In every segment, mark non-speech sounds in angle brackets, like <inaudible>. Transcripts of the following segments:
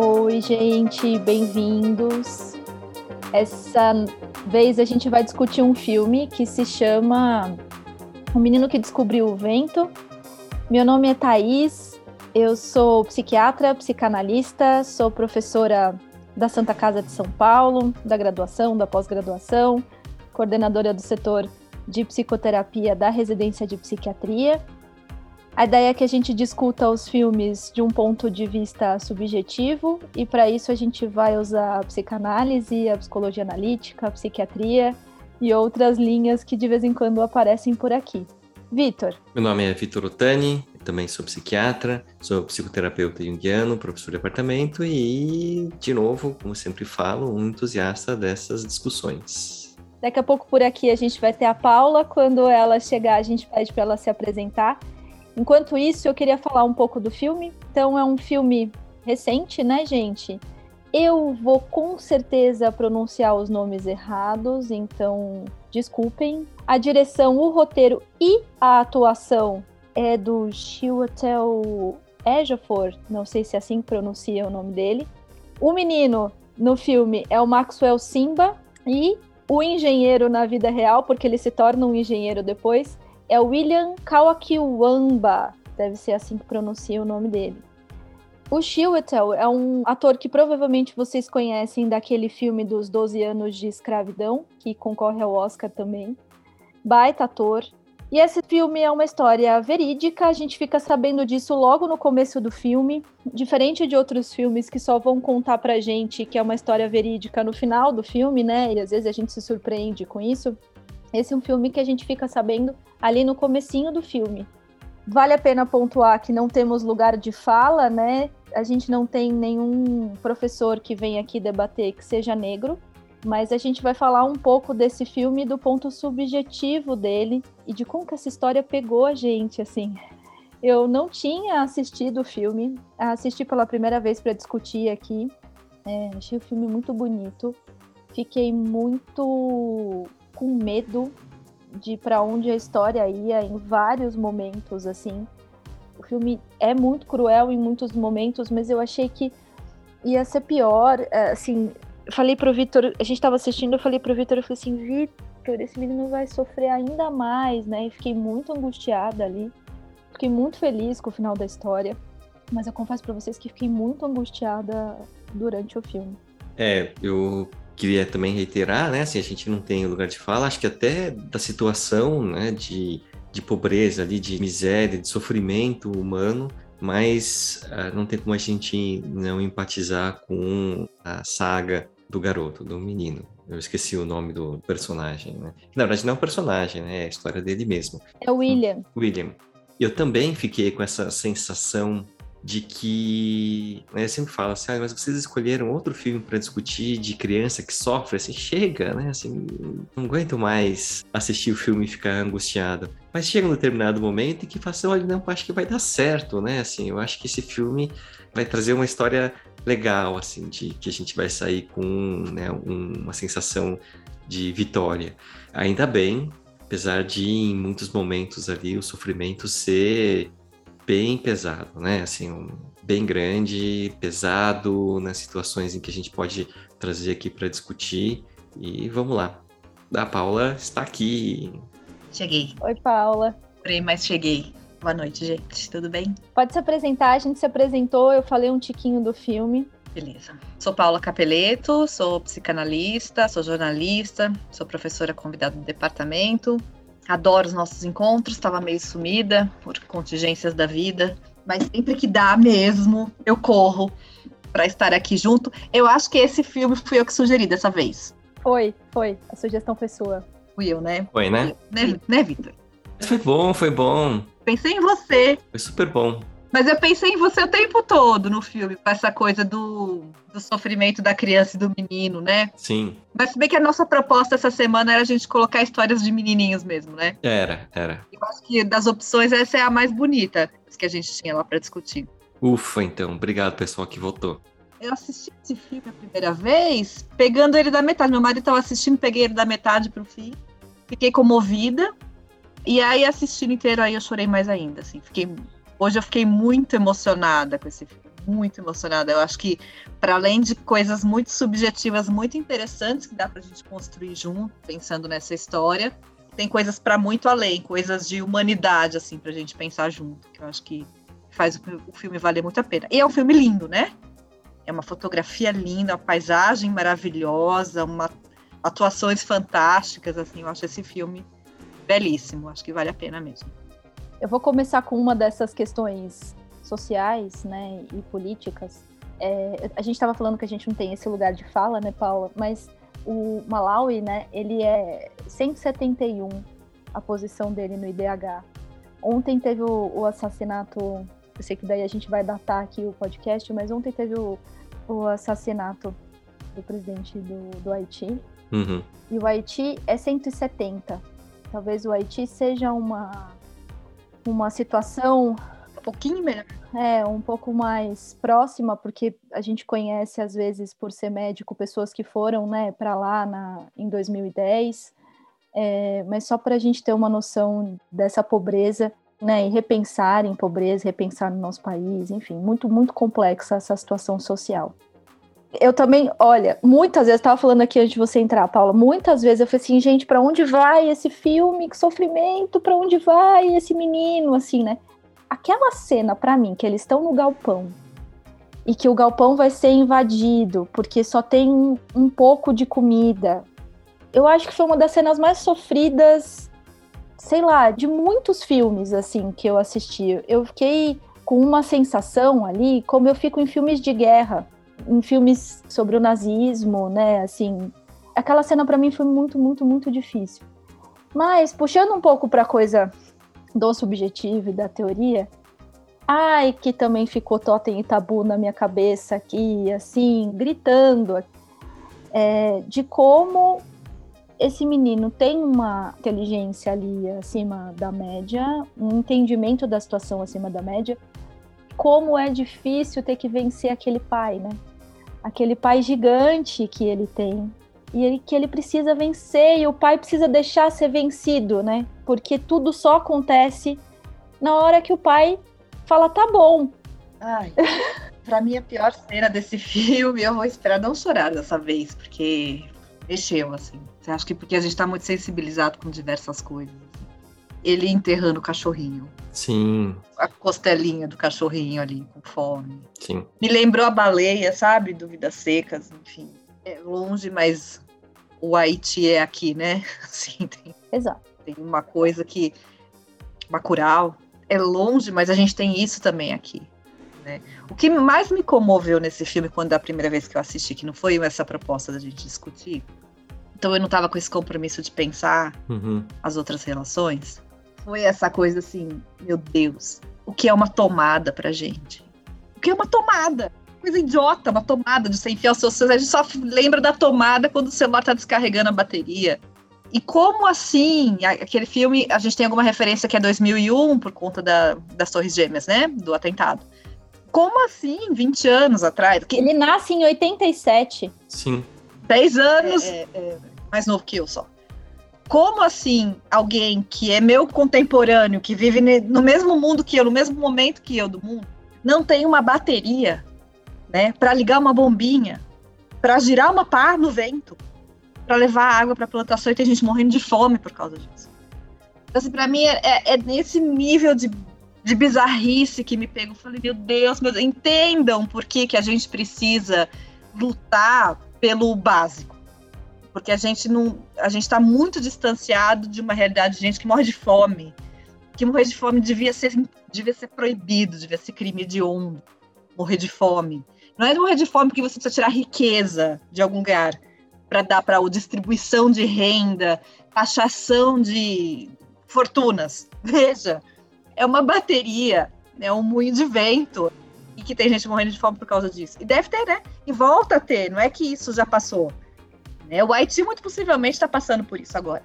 Oi, gente, bem-vindos. Essa vez a gente vai discutir um filme que se chama O Menino que Descobriu o Vento. Meu nome é Thaís, eu sou psiquiatra, psicanalista, sou professora da Santa Casa de São Paulo, da graduação, da pós-graduação, coordenadora do setor de psicoterapia da residência de psiquiatria. A ideia é que a gente discuta os filmes de um ponto de vista subjetivo, e para isso a gente vai usar a psicanálise, a psicologia analítica, a psiquiatria e outras linhas que de vez em quando aparecem por aqui. Vitor. Meu nome é Vitor Otani, também sou psiquiatra, sou psicoterapeuta junguiano, professor de departamento e, de novo, como sempre falo, um entusiasta dessas discussões. Daqui a pouco por aqui a gente vai ter a Paula. Quando ela chegar, a gente pede para ela se apresentar. Enquanto isso, eu queria falar um pouco do filme. Então, é um filme recente, né, gente? Eu vou com certeza pronunciar os nomes errados, então desculpem. A direção, o roteiro e a atuação é do Chiwetel Ejiofor, não sei se é assim pronuncia o nome dele. O menino no filme é o Maxwell Simba e o engenheiro na vida real, porque ele se torna um engenheiro depois, é William Kawakiwamba, deve ser assim que pronuncia o nome dele. O Chiwetel é um ator que provavelmente vocês conhecem daquele filme dos 12 anos de escravidão, que concorre ao Oscar também. Baita ator. E esse filme é uma história verídica, a gente fica sabendo disso logo no começo do filme, diferente de outros filmes que só vão contar pra gente que é uma história verídica no final do filme, né? E às vezes a gente se surpreende com isso. Esse é um filme que a gente fica sabendo ali no comecinho do filme. Vale a pena pontuar que não temos lugar de fala, né? A gente não tem nenhum professor que venha aqui debater que seja negro mas a gente vai falar um pouco desse filme do ponto subjetivo dele e de como que essa história pegou a gente, assim. Eu não tinha assistido o filme, assisti pela primeira vez para discutir aqui. É, achei o filme muito bonito. Fiquei muito com medo de para onde a história ia em vários momentos, assim. O filme é muito cruel em muitos momentos, mas eu achei que ia ser pior, é, assim, falei pro Vitor, a gente tava assistindo, eu falei pro Vitor, eu falei assim, Vitor, esse menino vai sofrer ainda mais, né? E fiquei muito angustiada ali. Fiquei muito feliz com o final da história. Mas eu confesso para vocês que fiquei muito angustiada durante o filme. É, eu queria também reiterar, né? Assim, a gente não tem lugar de fala, acho que até da situação, né, de, de pobreza ali, de miséria, de sofrimento humano, mas uh, não tem como a gente não empatizar com a saga do garoto, do menino. Eu esqueci o nome do personagem, né? Na verdade, não é um personagem, né? É a história dele mesmo. É o William. William. Eu também fiquei com essa sensação de que né, eu sempre falo assim, ah, mas vocês escolheram outro filme para discutir de criança que sofre, assim, chega, né? Assim, não aguento mais assistir o filme e ficar angustiado. Mas chega um determinado momento em que fala assim, olha, não, acho que vai dar certo, né? Assim, eu acho que esse filme vai trazer uma história legal, assim, de que a gente vai sair com né, um, uma sensação de vitória. Ainda bem, apesar de em muitos momentos ali o sofrimento ser bem pesado, né? Assim, um, bem grande, pesado, nas situações em que a gente pode trazer aqui para discutir. E vamos lá. A Paula está aqui. Cheguei. Oi, Paula. Porém, mas cheguei. Boa noite, gente. Tudo bem? Pode se apresentar. A gente se apresentou. Eu falei um tiquinho do filme. Beleza. Sou Paula Capeleto, sou psicanalista, sou jornalista, sou professora convidada do departamento, Adoro os nossos encontros, estava meio sumida por contingências da vida, mas sempre que dá mesmo, eu corro para estar aqui junto. Eu acho que esse filme fui eu que sugeri dessa vez. Foi, foi. A sugestão foi sua. Fui eu, né? Foi, né? Né, né Vitor? Foi bom, foi bom. Pensei em você. Foi super bom. Mas eu pensei em você o tempo todo no filme, com essa coisa do, do sofrimento da criança e do menino, né? Sim. Mas se bem que a nossa proposta essa semana era a gente colocar histórias de menininhos mesmo, né? Era, era. Eu acho que das opções essa é a mais bonita que a gente tinha lá para discutir. Ufa, então. Obrigado, pessoal que votou. Eu assisti esse filme a primeira vez, pegando ele da metade. Meu marido estava assistindo, peguei ele da metade pro fim. Fiquei comovida. E aí, assistindo inteiro, aí eu chorei mais ainda, assim. Fiquei Hoje eu fiquei muito emocionada com esse filme. muito emocionada. Eu acho que, para além de coisas muito subjetivas, muito interessantes que dá para a gente construir junto, pensando nessa história, tem coisas para muito além, coisas de humanidade, assim, para a gente pensar junto, que eu acho que faz o filme valer muito a pena. E é um filme lindo, né? É uma fotografia linda, uma paisagem maravilhosa, uma atuações fantásticas, assim, eu acho esse filme belíssimo, acho que vale a pena mesmo. Eu vou começar com uma dessas questões sociais, né, e políticas. É, a gente estava falando que a gente não tem esse lugar de fala, né, Paula? Mas o Malawi, né, ele é 171 a posição dele no IDH. Ontem teve o, o assassinato, eu sei que daí a gente vai datar aqui o podcast, mas ontem teve o, o assassinato do presidente do, do Haiti. Uhum. E o Haiti é 170. Talvez o Haiti seja uma, uma situação. Um pouquinho melhor. É, um pouco mais próxima, porque a gente conhece, às vezes, por ser médico, pessoas que foram né, para lá na, em 2010. É, mas só para a gente ter uma noção dessa pobreza né, e repensar em pobreza, repensar no nosso país, enfim, muito, muito complexa essa situação social eu também, olha, muitas vezes, estava falando aqui antes de você entrar, Paula, muitas vezes eu falei assim, gente, para onde vai esse filme? Que sofrimento, para onde vai esse menino, assim, né? Aquela cena, para mim, que eles estão no galpão e que o galpão vai ser invadido porque só tem um, um pouco de comida. Eu acho que foi uma das cenas mais sofridas, sei lá, de muitos filmes, assim, que eu assisti. Eu fiquei com uma sensação ali, como eu fico em filmes de guerra em filmes sobre o nazismo, né? Assim, aquela cena para mim foi muito, muito, muito difícil. Mas puxando um pouco para coisa do subjetivo e da teoria, ai que também ficou totem e tabu na minha cabeça aqui, assim, gritando é, de como esse menino tem uma inteligência ali acima da média, um entendimento da situação acima da média, como é difícil ter que vencer aquele pai, né? Aquele pai gigante que ele tem e ele, que ele precisa vencer e o pai precisa deixar ser vencido, né? Porque tudo só acontece na hora que o pai fala tá bom. Ai, pra mim a pior cena desse <laughs> filme, eu vou esperar não chorar dessa vez, porque mexeu assim. Acha que porque a gente tá muito sensibilizado com diversas coisas. Ele enterrando o cachorrinho. Sim. A costelinha do cachorrinho ali, com fome. Sim. Me lembrou a baleia, sabe? Do Vidas Secas, enfim. É longe, mas o Haiti é aqui, né? <laughs> Assim, tem, Exato. Tem uma coisa que. Bacurau é longe, mas a gente tem isso também aqui. Né? O que mais me comoveu nesse filme, quando da primeira vez que eu assisti, que não foi essa proposta da gente discutir, então eu não estava com esse compromisso de pensar uhum. as outras relações foi essa coisa assim, meu Deus, o que é uma tomada pra gente? O que é uma tomada? Coisa idiota, uma tomada de você enfiar o seu celular. A gente só lembra da tomada quando o celular tá descarregando a bateria. E como assim? Aquele filme, a gente tem alguma referência que é 2001, por conta da, das Torres Gêmeas, né? Do atentado. Como assim, 20 anos atrás? Que... Ele nasce em 87. Sim. 10 anos. É, é, é, mais novo que eu só como assim alguém que é meu contemporâneo, que vive no mesmo mundo que eu, no mesmo momento que eu do mundo, não tem uma bateria, né, para ligar uma bombinha, para girar uma pá no vento, para levar água para a plantação e tem gente morrendo de fome por causa disso. Então, assim, para mim é, é, é, nesse nível de, de bizarrice que me pega. Eu falei, meu Deus, meu Deus, entendam por que, que a gente precisa lutar pelo básico porque a gente não, a gente está muito distanciado de uma realidade de gente que morre de fome, que morrer de fome devia ser, devia ser proibido, devia ser crime de honra, morrer de fome. Não é morrer de fome porque você precisa tirar riqueza de algum lugar para dar para a distribuição de renda, taxação de fortunas. <laughs> Veja, é uma bateria, é um moinho de vento e que tem gente morrendo de fome por causa disso. E deve ter, né? E volta a ter, não é que isso já passou. Né? O Haiti muito possivelmente está passando por isso agora,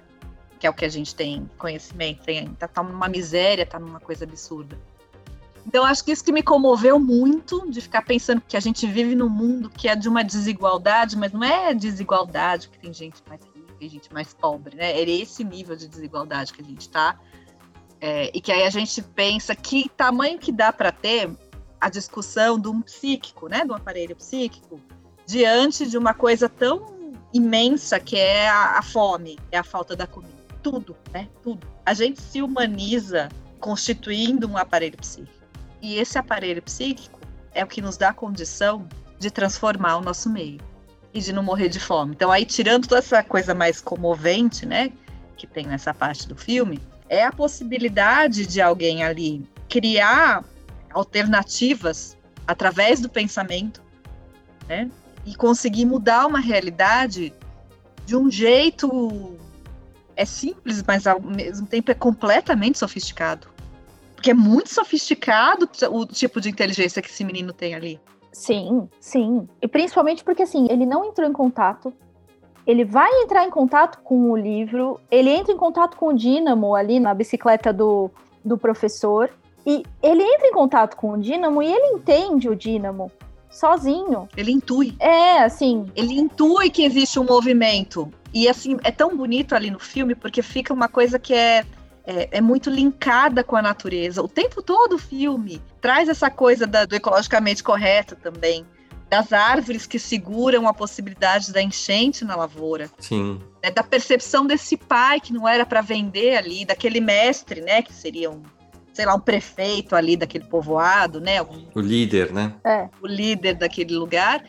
que é o que a gente tem conhecimento, está tá numa miséria, está numa coisa absurda. Então acho que isso que me comoveu muito de ficar pensando que a gente vive num mundo que é de uma desigualdade, mas não é desigualdade que tem gente mais rica e gente mais pobre, né? É esse nível de desigualdade que a gente está. É, e que aí a gente pensa que tamanho que dá para ter a discussão de um psíquico, né, de um aparelho psíquico, diante de uma coisa tão imensa que é a, a fome, é a falta da comida. Tudo, né? Tudo. A gente se humaniza constituindo um aparelho psíquico. E esse aparelho psíquico é o que nos dá a condição de transformar o nosso meio e de não morrer de fome. Então, aí, tirando toda essa coisa mais comovente, né, que tem nessa parte do filme, é a possibilidade de alguém ali criar alternativas através do pensamento, né? E conseguir mudar uma realidade de um jeito é simples, mas ao mesmo tempo é completamente sofisticado. Porque é muito sofisticado o tipo de inteligência que esse menino tem ali. Sim, sim. E principalmente porque assim, ele não entrou em contato. Ele vai entrar em contato com o livro, ele entra em contato com o dínamo ali na bicicleta do, do professor. E ele entra em contato com o dínamo e ele entende o dínamo sozinho. Ele intui. É, assim. Ele intui que existe um movimento. E assim, é tão bonito ali no filme, porque fica uma coisa que é, é, é muito linkada com a natureza. O tempo todo o filme traz essa coisa da, do ecologicamente correto também. Das árvores que seguram a possibilidade da enchente na lavoura. Sim. Né, da percepção desse pai que não era para vender ali, daquele mestre, né? Que seria um sei lá, um prefeito ali daquele povoado, né? O líder, né? É. O líder daquele lugar,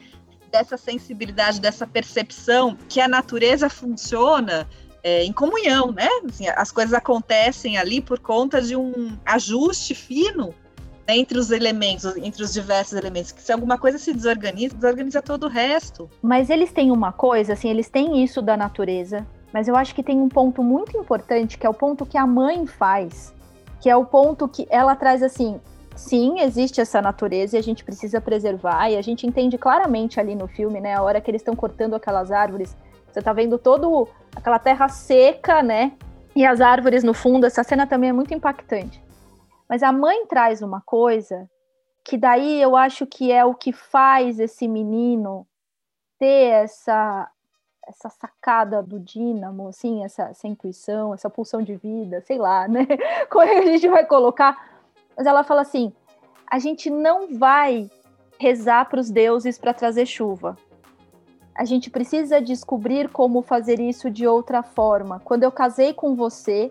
dessa sensibilidade, dessa percepção que a natureza funciona é, em comunhão, né? Assim, as coisas acontecem ali por conta de um ajuste fino entre os elementos, entre os diversos elementos, que se alguma coisa se desorganiza, desorganiza todo o resto. Mas eles têm uma coisa, assim, eles têm isso da natureza, mas eu acho que tem um ponto muito importante, que é o ponto que a mãe faz, que é o ponto que ela traz assim, sim, existe essa natureza e a gente precisa preservar, e a gente entende claramente ali no filme, né, a hora que eles estão cortando aquelas árvores, você tá vendo todo aquela terra seca, né, e as árvores no fundo, essa cena também é muito impactante. Mas a mãe traz uma coisa que daí eu acho que é o que faz esse menino ter essa essa sacada do dínamo, assim, essa, essa intuição, essa pulsão de vida, sei lá, né? <laughs> Como é que a gente vai colocar? Mas ela fala assim: a gente não vai rezar para os deuses para trazer chuva. A gente precisa descobrir como fazer isso de outra forma. Quando eu casei com você,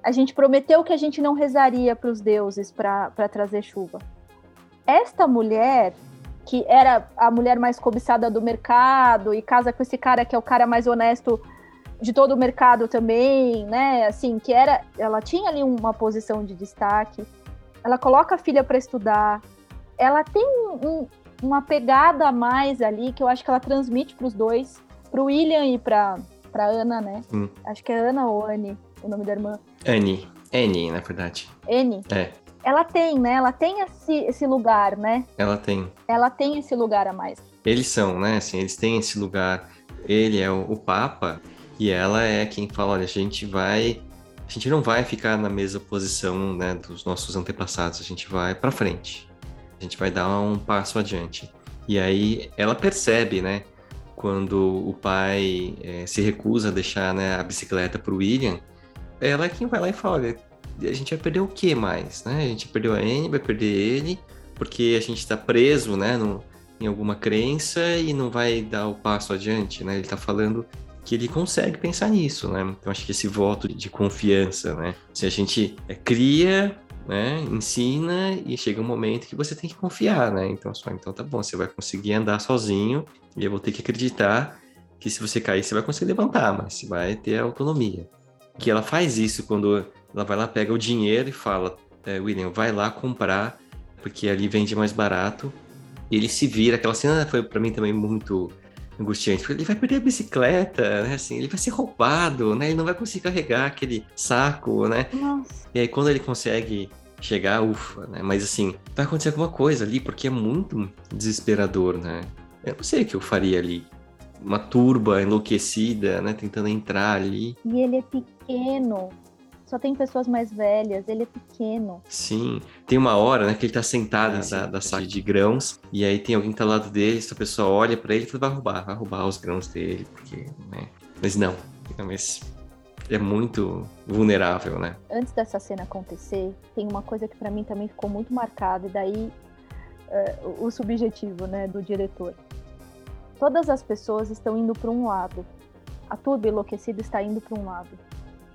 a gente prometeu que a gente não rezaria para os deuses para trazer chuva. Esta mulher que era a mulher mais cobiçada do mercado e casa com esse cara que é o cara mais honesto de todo o mercado também, né? Assim, que era, ela tinha ali uma posição de destaque. Ela coloca a filha para estudar. Ela tem um, uma pegada a mais ali que eu acho que ela transmite para os dois, para o William e para para Ana, né? Hum. Acho que é Ana ou Anne, o nome da irmã. Annie. Annie, na verdade. Annie. É ela tem, né? Ela tem esse, esse lugar, né? Ela tem. Ela tem esse lugar a mais. Eles são, né? Assim, eles têm esse lugar. Ele é o, o Papa e ela é quem fala: olha, a gente vai. A gente não vai ficar na mesma posição né, dos nossos antepassados, a gente vai para frente. A gente vai dar um passo adiante. E aí ela percebe, né? Quando o pai é, se recusa a deixar né, a bicicleta para o William, ela é quem vai lá e fala: olha, a gente vai perder o que mais, né? A gente perdeu a Anne, vai perder ele, porque a gente está preso, né, no, em alguma crença e não vai dar o passo adiante, né? Ele está falando que ele consegue pensar nisso, né? Então acho que esse voto de confiança, né? Se a gente é, cria, né, ensina e chega um momento que você tem que confiar, né? Então só, então tá bom, você vai conseguir andar sozinho e eu vou ter que acreditar que se você cair você vai conseguir levantar, mas você vai ter autonomia. Que ela faz isso quando ela vai lá, pega o dinheiro e fala: é, William, vai lá comprar, porque ali vende mais barato. E ele se vira. Aquela cena foi para mim também muito angustiante, porque ele vai perder a bicicleta, né? Assim, ele vai ser roubado, né? Ele não vai conseguir carregar aquele saco, né? Nossa. E aí quando ele consegue chegar, ufa, né? Mas assim, vai acontecer alguma coisa ali, porque é muito desesperador, né? Eu não sei o que eu faria ali. Uma turba enlouquecida, né? Tentando entrar ali. E ele é pequeno só tem pessoas mais velhas, ele é pequeno. Sim, tem uma hora, né, que ele tá sentado da, da saca de grãos, e aí tem alguém que tá ao lado dele, essa pessoa olha para ele e fala, vai roubar, vai roubar os grãos dele, porque, né? Mas não, mas é muito vulnerável, né? Antes dessa cena acontecer, tem uma coisa que para mim também ficou muito marcada, e daí é, o subjetivo né, do diretor. Todas as pessoas estão indo para um lado. A turba enlouquecida está indo para um lado.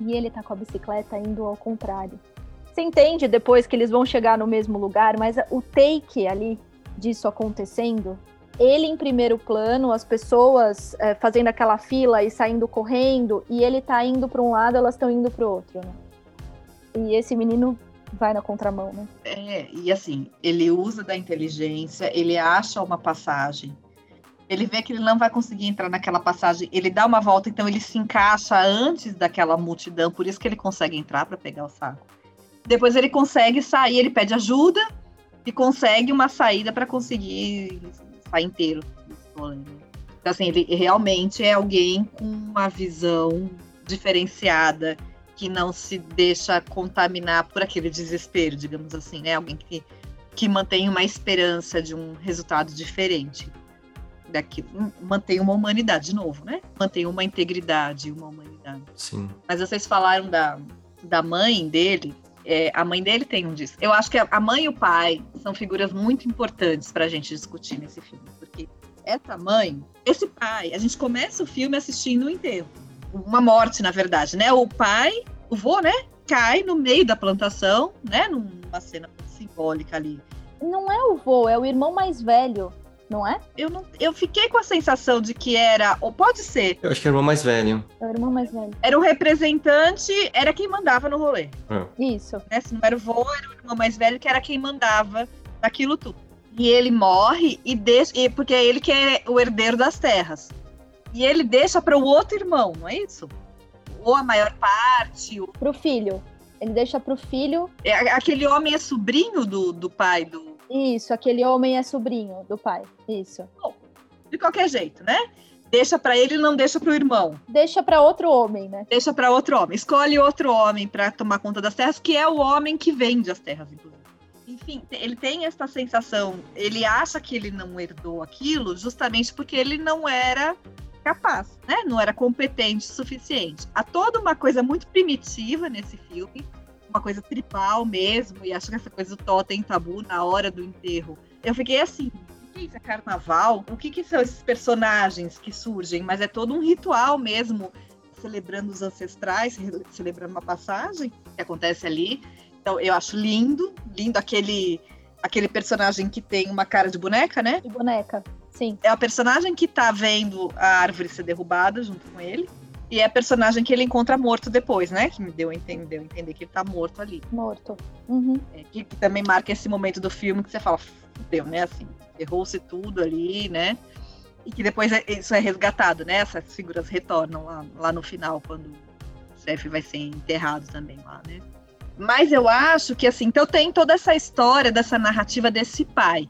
E ele está com a bicicleta indo ao contrário. Você entende depois que eles vão chegar no mesmo lugar, mas o take ali disso acontecendo, ele em primeiro plano, as pessoas é, fazendo aquela fila e saindo correndo, e ele tá indo para um lado, elas estão indo para o outro, né? E esse menino vai na contramão, né? É, e assim, ele usa da inteligência, ele acha uma passagem, ele vê que ele não vai conseguir entrar naquela passagem, ele dá uma volta, então ele se encaixa antes daquela multidão, por isso que ele consegue entrar para pegar o saco. Depois ele consegue sair, ele pede ajuda e consegue uma saída para conseguir sair inteiro. Então, assim, ele realmente é alguém com uma visão diferenciada, que não se deixa contaminar por aquele desespero, digamos assim, né? Alguém que, que mantém uma esperança de um resultado diferente. Daqui, mantém uma humanidade, de novo, né? Mantém uma integridade, uma humanidade. Sim. Mas vocês falaram da, da mãe dele, é, a mãe dele tem um disso. Eu acho que a mãe e o pai são figuras muito importantes para a gente discutir nesse filme, porque essa mãe, esse pai, a gente começa o filme assistindo o enterro uma morte, na verdade, né? O pai, o vô, né? Cai no meio da plantação, né? Numa cena simbólica ali. Não é o vô, é o irmão mais velho, não é? Eu, não, eu fiquei com a sensação de que era, ou pode ser. Eu acho que era o irmão mais velho. É o irmão mais velho. Era o representante, era quem mandava no rolê. É. Isso. Né? Se não era o vô, era o irmão mais velho que era quem mandava naquilo tudo. E ele morre e deixa, e, porque é ele que é o herdeiro das terras e ele deixa para o outro irmão, não é isso? Ou a maior parte. Ou... Para o filho. Ele deixa para o filho. É, aquele homem é sobrinho do, do pai do. Isso, aquele homem é sobrinho do pai. Isso. Bom, de qualquer jeito, né? Deixa para ele não deixa para o irmão. Deixa para outro homem, né? Deixa para outro homem. Escolhe outro homem para tomar conta das terras, que é o homem que vende as terras, inclusive. Enfim, ele tem essa sensação, ele acha que ele não herdou aquilo justamente porque ele não era capaz, né? Não era competente o suficiente. Há toda uma coisa muito primitiva nesse filme, uma coisa tripal mesmo, e acho que essa coisa do totem tabu na hora do enterro. Eu fiquei assim, o que é carnaval? O que, que são esses personagens que surgem? Mas é todo um ritual mesmo, celebrando os ancestrais, celebrando uma passagem que acontece ali. Então eu acho lindo, lindo aquele aquele personagem que tem uma cara de boneca, né? De boneca. Sim. É a personagem que tá vendo a árvore ser derrubada junto com ele. E é a personagem que ele encontra morto depois, né? Que me deu a entender, deu a entender que ele tá morto ali. Morto. Uhum. É, que, que, também marca esse momento do filme que você fala, fudeu, né? Assim, errou-se tudo ali, né? E que depois é, isso é resgatado, né? Essas figuras retornam lá, lá no final, quando o Seth vai ser enterrado também lá, né? Mas eu acho que, assim, então tem toda essa história dessa narrativa desse pai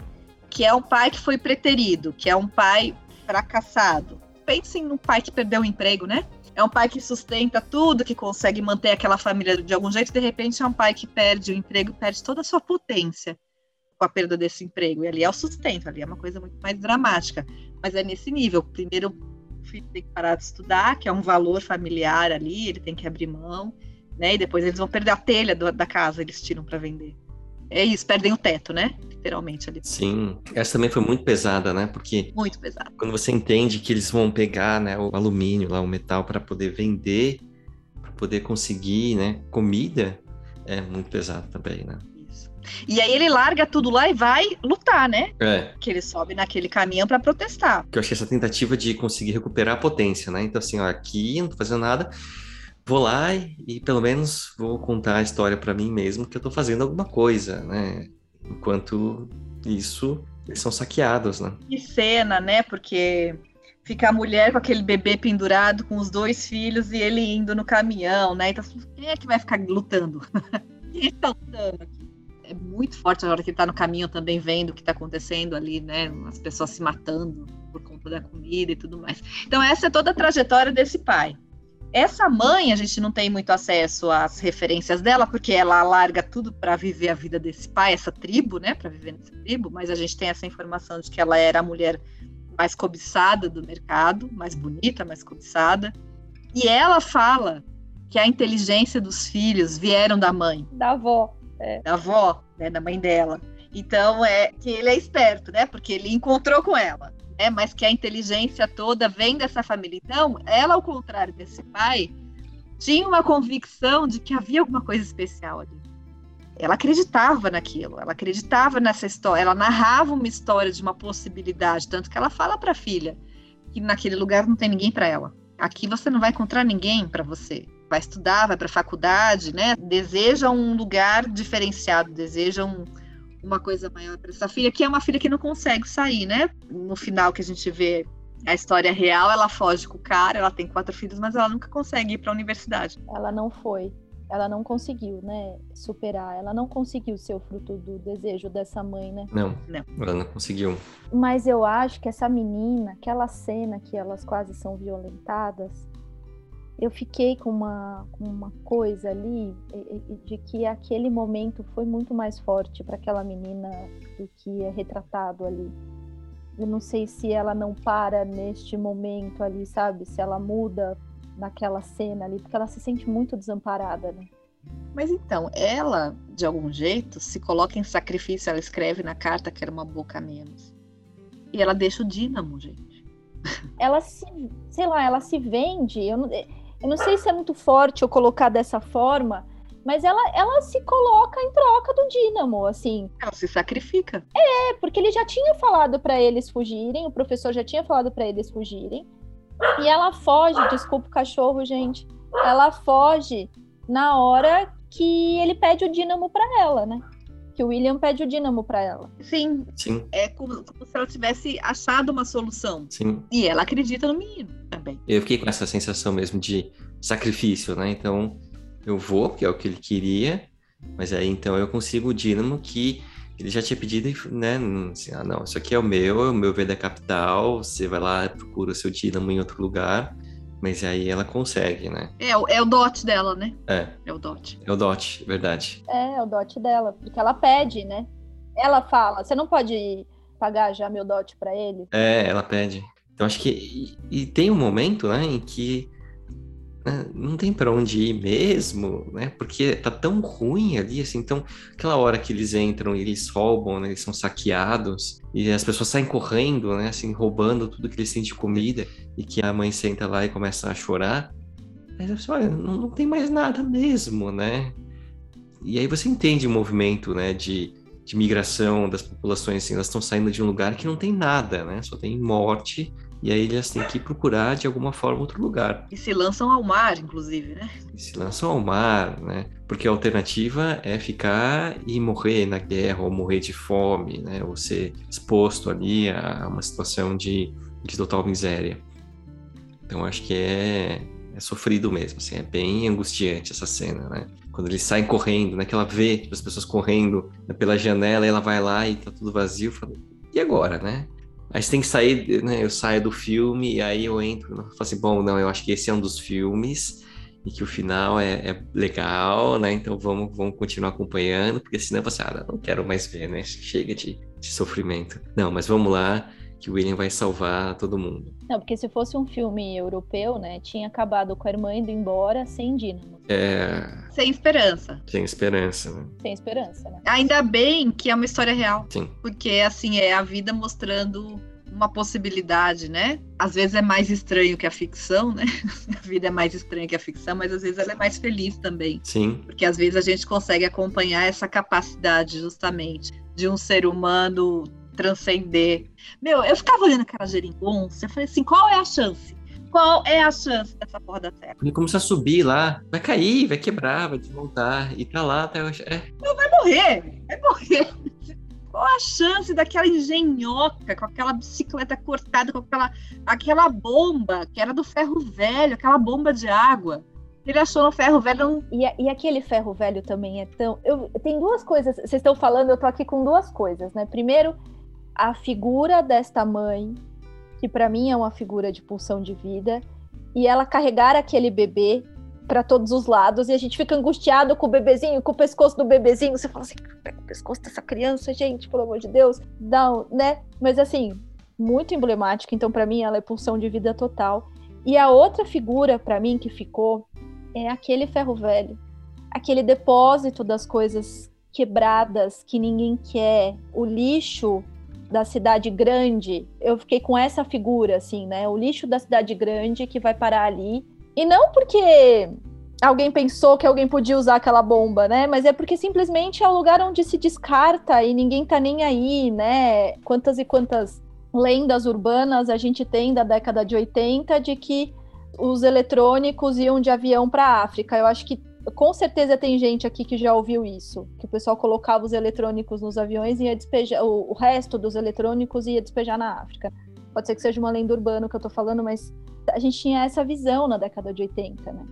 que é um pai que foi preterido, que é um pai fracassado. Pensem no pai que perdeu o emprego, né? É um pai que sustenta tudo, que consegue manter aquela família de algum jeito, de repente é um pai que perde o emprego, perde toda a sua potência com a perda desse emprego. E ali é o sustento, ali é uma coisa muito mais dramática. Mas é nesse nível. Primeiro, o filho tem que parar de estudar, que é um valor familiar ali, ele tem que abrir mão, né? E depois eles vão perder a telha do, da casa, eles tiram para vender é isso, perdem o teto, né? Literalmente ali. Sim, essa também foi muito pesada, né? Porque muito pesada. Quando você entende que eles vão pegar, né, o alumínio lá, o metal para poder vender, para poder conseguir, né, comida, é muito pesado também, né? Isso. E aí ele larga tudo lá e vai lutar, né? É. Que ele sobe naquele caminhão para protestar. Que eu achei essa tentativa de conseguir recuperar a potência, né? Então assim, ó, aqui não tô fazendo nada vou lá e, e, pelo menos vou contar a história para mim mesmo que eu tô fazendo alguma coisa, né? Enquanto isso, eles são saqueados, né? Que cena, né? Porque fica a mulher com aquele bebê pendurado com os dois filhos e ele indo no caminhão, né? Então, quem é que vai ficar lutando? <laughs> quem tá lutando aqui? É muito forte a hora que ele tá no caminho também vendo o que tá acontecendo ali, né? As pessoas se matando por conta da comida e tudo mais. Então, essa é toda a trajetória desse pai. Essa mãe, a gente não tem muito acesso às referências dela, porque ela larga tudo para viver a vida desse pai, essa tribo, né, para viver nessa tribo, mas a gente tem essa informação de que ela era a mulher mais cobiçada do mercado, mais bonita, mais cobiçada. E ela fala que a inteligência dos filhos vieram da mãe. Da avó. É. Da avó, né, da mãe dela. Então é que ele é esperto, né? Porque ele encontrou com ela, né? Mas que a inteligência toda vem dessa família. Então, ela, ao contrário desse pai, tinha uma convicção de que havia alguma coisa especial ali. Ela acreditava naquilo, ela acreditava nessa história, ela narrava uma história de uma possibilidade, tanto que ela fala para a filha que naquele lugar não tem ninguém para ela. Aqui você não vai encontrar ninguém para você. Vai estudar, vai para a faculdade, né? Deseja um lugar diferenciado, deseja um, uma coisa maior para essa filha, que é uma filha que não consegue sair, né? No final que a gente vê a história real, ela foge com o cara, ela tem quatro filhos, mas ela nunca consegue ir para a universidade. Ela não foi. Ela não conseguiu, né, superar. Ela não conseguiu ser o fruto do desejo dessa mãe, né? Não, não. ela não conseguiu. Mas eu acho que essa menina, aquela cena que elas quase são violentadas, eu fiquei com uma, com uma coisa ali de que aquele momento foi muito mais forte para aquela menina do que é retratado ali. Eu não sei se ela não para neste momento ali, sabe? Se ela muda naquela cena ali, porque ela se sente muito desamparada, né? Mas então, ela, de algum jeito, se coloca em sacrifício, ela escreve na carta que era uma boca a menos. E ela deixa o dínamo, gente. Ela se, sei lá, ela se vende. Eu não, eu não sei se é muito forte eu colocar dessa forma, mas ela, ela se coloca em troca do Dínamo, assim. Ela se sacrifica. É, porque ele já tinha falado para eles fugirem, o professor já tinha falado para eles fugirem. E ela foge, desculpa o cachorro, gente. Ela foge na hora que ele pede o Dínamo para ela, né? Que o William pede o Dínamo para ela. Sim. Sim. É como, como, se ela tivesse achado uma solução. Sim. E ela acredita no menino também. Eu fiquei com essa sensação mesmo de sacrifício, né? Então, eu vou, porque é o que ele queria, mas aí então eu consigo o Dínamo que ele já tinha pedido, né? Assim, ah, não, isso aqui é o meu, é o meu V da capital, você vai lá, procura o seu Dínamo em outro lugar, mas aí ela consegue, né? É, é o dote dela, né? É. É o dote. É o dote, verdade. É, é o dote dela, porque ela pede, né? Ela fala, você não pode pagar já meu dote para ele? É, ela pede. Então acho que e, e tem um momento, né, em que não tem para onde ir mesmo, né? Porque tá tão ruim ali, assim. Então, aquela hora que eles entram eles roubam, né? Eles são saqueados e as pessoas saem correndo, né? Assim, roubando tudo que eles têm de comida e que a mãe senta lá e começa a chorar. Aí você olha, não, não tem mais nada mesmo, né? E aí você entende o movimento, né? De, de migração das populações, assim, elas estão saindo de um lugar que não tem nada, né? Só tem morte e aí eles têm que procurar de alguma forma outro lugar. E se lançam ao mar, inclusive, né? E se lançam ao mar, né? Porque a alternativa é ficar e morrer na guerra, ou morrer de fome, né? Ou ser exposto ali a uma situação de, de total miséria. Então acho que é, é sofrido mesmo, assim, é bem angustiante essa cena, né? Quando eles saem correndo, né? Que ela vê as pessoas correndo pela janela, e ela vai lá e tá tudo vazio, fala, e agora, né? Aí você tem que sair, né? Eu saio do filme e aí eu entro e falo assim, bom, não, eu acho que esse é um dos filmes e que o final é, é legal, né? Então vamos, vamos continuar acompanhando, porque senão você, ah, não quero mais ver, né? Chega de, de sofrimento. Não, mas vamos lá, que o William vai salvar todo mundo. Não, porque se fosse um filme europeu, né, tinha acabado com a irmã indo embora sem Dínamo. É... Sem esperança. Sem esperança, né? Sem esperança, né? Ainda bem que é uma história real. Sim. Porque, assim, é a vida mostrando uma possibilidade, né? Às vezes é mais estranho que a ficção, né? <laughs> A vida é mais estranha que a ficção, mas às vezes ela é mais feliz também. Sim. Porque às vezes a gente consegue acompanhar essa capacidade, justamente, de um ser humano transcender. Meu, eu ficava olhando aquela geringonça, eu falei assim, qual é a chance? Qual é a chance dessa porra da terra? Ele começou a subir lá, vai cair, vai quebrar, vai desmontar, e tá lá até hoje. É. Não, vai morrer, vai morrer. Qual a chance daquela engenhoca com aquela bicicleta cortada, com aquela, aquela bomba que era do ferro velho, aquela bomba de água? Ele achou no ferro velho. E, e aquele ferro velho também é tão. Eu, tem duas coisas. Vocês estão falando, eu tô aqui com duas coisas, né? Primeiro, a figura desta mãe, que para mim é uma figura de pulsão de vida, e ela carregar aquele bebê para todos os lados e a gente fica angustiado com o bebezinho, com o pescoço do bebezinho. Você fala assim, pega o pescoço dessa criança, gente, pelo amor de Deus. Não, né? Mas assim, muito emblemática. Então, para mim, ela é pulsão de vida total. E a outra figura para mim que ficou é aquele ferro velho, aquele depósito das coisas quebradas que ninguém quer, o lixo da cidade grande. Eu fiquei com essa figura, assim, né? O lixo da cidade grande que vai parar ali. E não porque alguém pensou que alguém podia usar aquela bomba, né? Mas é porque simplesmente é o lugar onde se descarta e ninguém tá nem aí, né? Quantas e quantas lendas urbanas a gente tem da década de 80 de que os eletrônicos iam de avião para a África. Eu acho que com certeza tem gente aqui que já ouviu isso, que o pessoal colocava os eletrônicos nos aviões e ia despejar o, resto dos eletrônicos ia despejar na África. Pode ser que seja uma lenda urbana que eu tô falando, mas a gente tinha essa visão na década de 80, né?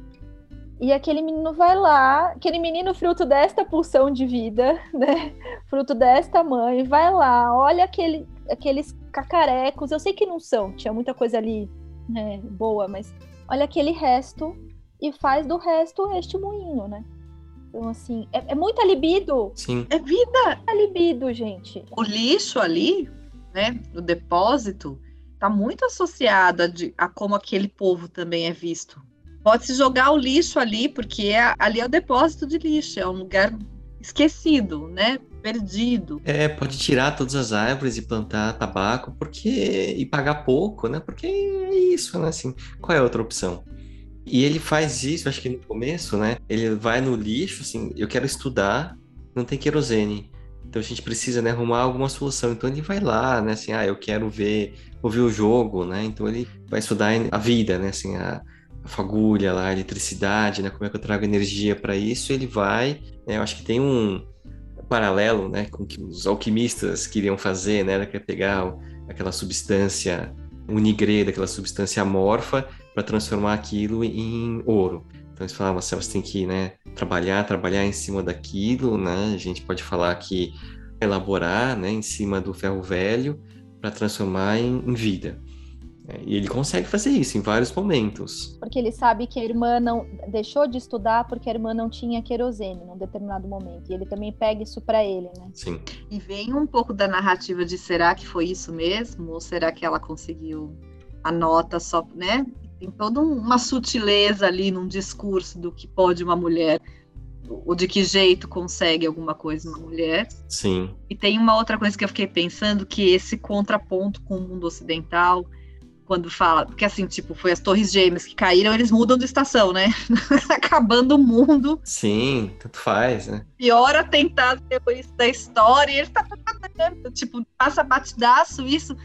E aquele menino vai lá, aquele menino fruto desta pulsão de vida, <laughs> né? Fruto desta mãe, vai lá, olha aquele, aqueles cacarecos. Eu sei que não são, tinha muita coisa ali né, boa, mas olha aquele resto e faz do resto este moinho, né? Então, assim, é, é muita libido. Sim. É vida. É libido, gente. O lixo ali, né, no depósito, tá muito associado a, de, a como aquele povo também é visto. Pode-se jogar o lixo ali, porque é, ali é o depósito de lixo, é um lugar esquecido, né? Perdido. É, pode tirar todas as árvores e plantar tabaco, porque e pagar pouco, né? Porque é isso, né? Assim, qual é a outra opção? E ele faz isso, acho que no começo, né? Ele vai no lixo, assim, eu quero estudar, não tem querosene. Então a gente precisa né, arrumar alguma solução. Então ele vai lá, né? Assim, ah, eu quero ver, ouvir o jogo, né? Então ele vai estudar a vida, né? Assim, a, a fagulha lá, a eletricidade, né? Como é que eu trago energia para isso? Ele vai, né? Eu acho que tem um paralelo, né? Com que os alquimistas queriam fazer, né? Era pegar aquela substância unigreda, aquela substância amorfa, para transformar aquilo em ouro. Então eles falavam assim, você tem que né, trabalhar, trabalhar em cima daquilo, né? A gente pode falar que elaborar né, em cima do ferro velho para transformar em, em vida. É, e ele consegue fazer isso em vários momentos. Porque ele sabe que a irmã não deixou de estudar porque a irmã não tinha querosene num determinado momento. E ele também pega isso para ele, né? Sim. E vem um pouco da narrativa de será que foi isso mesmo? Ou será que ela conseguiu a nota só, né? Tem toda uma sutileza ali num discurso do que pode uma mulher ou de que jeito consegue alguma coisa uma mulher. Sim. E tem uma outra coisa que eu fiquei pensando que esse contraponto com o mundo ocidental quando fala, porque assim, tipo, foi as torres gêmeas que caíram, eles mudam de estação, né? <laughs> Acabando o mundo. Sim, tanto faz, né? Pior atentado terrorista da história, e ele tá, tipo, passa batidaço isso.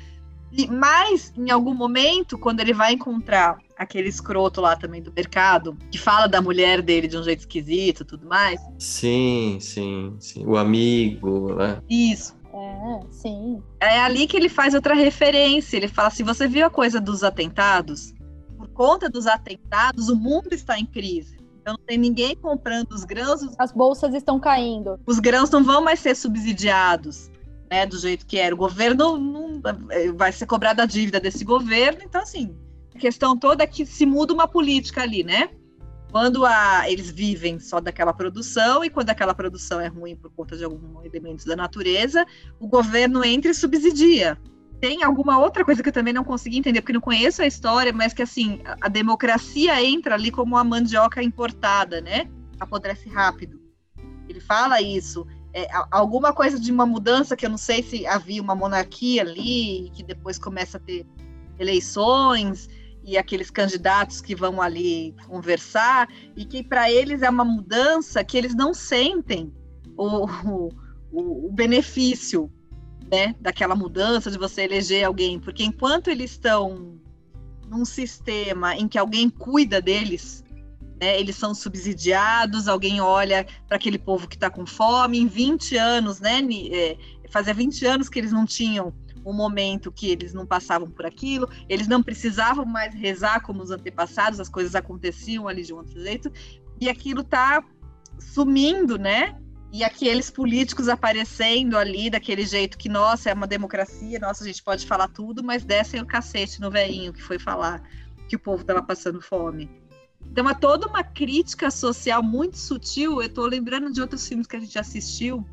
E, mas, em algum momento, quando ele vai encontrar aquele escroto lá também do mercado, que fala da mulher dele de um jeito esquisito e tudo mais. Sim, sim, sim. O amigo, né? Isso. É, sim. É ali que ele faz outra referência. Ele fala assim: você viu a coisa dos atentados? Por conta dos atentados, o mundo está em crise. Então não tem ninguém comprando os grãos. As bolsas estão caindo. Os grãos não vão mais ser subsidiados, né? Do jeito que era. O governo não vai ser cobrada a dívida desse governo. Então, assim, a questão toda é que se muda uma política ali, né? quando a, eles vivem só daquela produção e quando aquela produção é ruim por conta de alguns elementos da natureza, o governo entra e subsidia. Tem alguma outra coisa que eu também não consegui entender, porque não conheço a história, mas que assim, a, a democracia entra ali como uma mandioca importada, né? Apodrece rápido. Ele fala isso. É, alguma coisa de uma mudança que eu não sei se havia uma monarquia ali, que depois começa a ter eleições e aqueles candidatos que vão ali conversar, e que para eles é uma mudança que eles não sentem o, o, o benefício né, daquela mudança de você eleger alguém, porque enquanto eles estão num sistema em que alguém cuida deles, né, eles são subsidiados, alguém olha para aquele povo que está com fome, em 20 anos, né, é, fazia 20 anos que eles não tinham um momento que eles não passavam por aquilo, eles não precisavam mais rezar como os antepassados, as coisas aconteciam ali de um outro jeito, e aquilo está sumindo, né? E aqueles políticos aparecendo ali daquele jeito que, nossa, é uma democracia, nossa, a gente pode falar tudo, mas descem o cacete no veinho que foi falar que o povo estava passando fome. Então é toda uma crítica social muito sutil. Eu estou lembrando de outros filmes que a gente assistiu,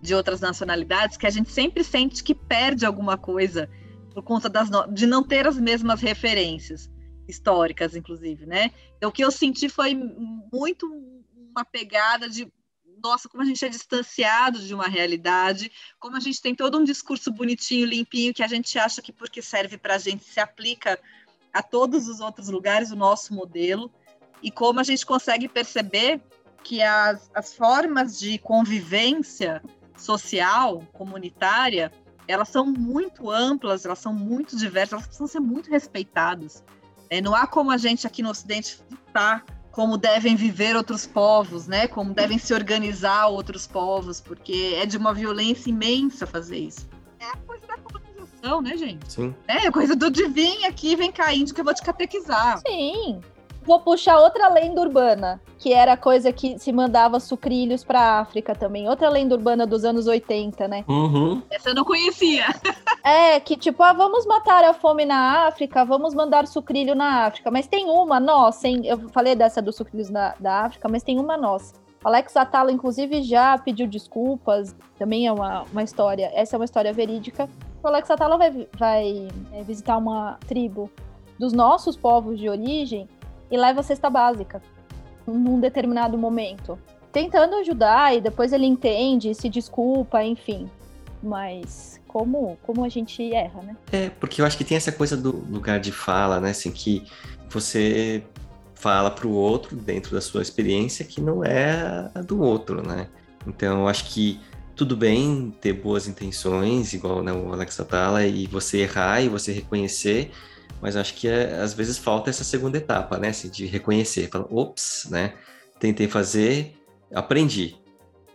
de outras nacionalidades que a gente sempre sente que perde alguma coisa por conta das no... de não ter as mesmas referências históricas, inclusive, né? Então, o que eu senti foi muito uma pegada de nossa, como a gente é distanciado de uma realidade, como a gente tem todo um discurso bonitinho, limpinho, que a gente acha que porque serve para a gente se aplica a todos os outros lugares, o nosso modelo, e como a gente consegue perceber que as, as formas de convivência social, comunitária, elas são muito amplas, elas são muito diversas, elas precisam ser muito respeitadas. É, não há como a gente aqui no Ocidente citar como devem viver outros povos, né? Como devem se organizar outros povos, porque é de uma violência imensa fazer isso. É a coisa da colonização, né, gente? Sim. É coisa do divin aqui, vem caindo que eu vou te catequizar. Sim. Vou puxar outra lenda urbana, que era coisa que se mandava sucrilhos para África também. Outra lenda urbana dos anos 80, né? Uhum. Essa eu não conhecia. <laughs> É, que tipo, ah, vamos matar a fome na África, vamos mandar sucrilho na África. Mas tem uma nossa, hein? Eu falei dessa dos sucrilhos na, da África, mas tem uma nossa. Alex Atala, inclusive, já pediu desculpas. Também é uma, uma história. Essa é uma história verídica. O Alex Atala vai, vai é, visitar uma tribo dos nossos povos de origem e leva a cesta básica num determinado momento. Tentando ajudar, e depois ele entende, se desculpa, enfim. Mas como, como a gente erra, né? É, porque eu acho que tem essa coisa do lugar de fala, né? Assim, que você fala para o outro dentro da sua experiência que não é a do outro, né? Então, eu acho que tudo bem ter boas intenções, igual né, o Alex Atala, e você errar e você reconhecer, mas acho que é, às vezes falta essa segunda etapa, né? Assim, de reconhecer, falar, ops, né? Tentei fazer, aprendi.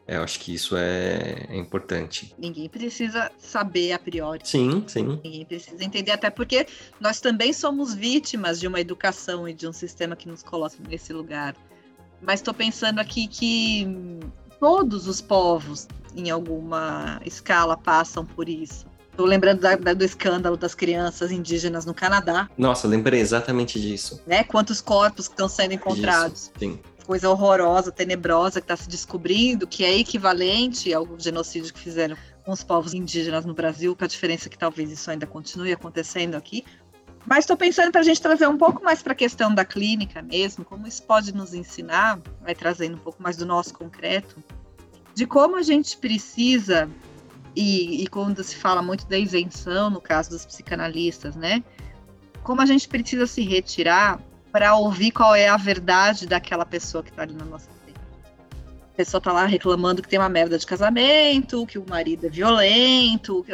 É, eu acho que isso é, é, importante. Ninguém precisa saber a priori. Sim, sim. Ninguém precisa entender, até porque nós também somos vítimas de uma educação e de um sistema que nos coloca nesse lugar. Mas estou pensando aqui que todos os povos, em alguma escala, passam por isso. Estou lembrando da, da, do escândalo das crianças indígenas no Canadá. Nossa, lembrei exatamente disso. Né? Quantos corpos estão sendo encontrados. Isso, sim coisa horrorosa, tenebrosa que está se descobrindo, que é equivalente ao genocídio que fizeram com os povos indígenas no Brasil, com a diferença que talvez isso ainda continue acontecendo aqui. Mas estou pensando para a gente trazer um pouco mais para a questão da clínica mesmo, como isso pode nos ensinar, vai trazendo um pouco mais do nosso concreto, de como a gente precisa, e, e quando se fala muito da isenção, no caso dos psicanalistas, né? Como a gente precisa se retirar para ouvir qual é a verdade daquela pessoa que está ali na nossa frente. A pessoa está lá reclamando que tem uma merda de casamento, que o marido é violento, que,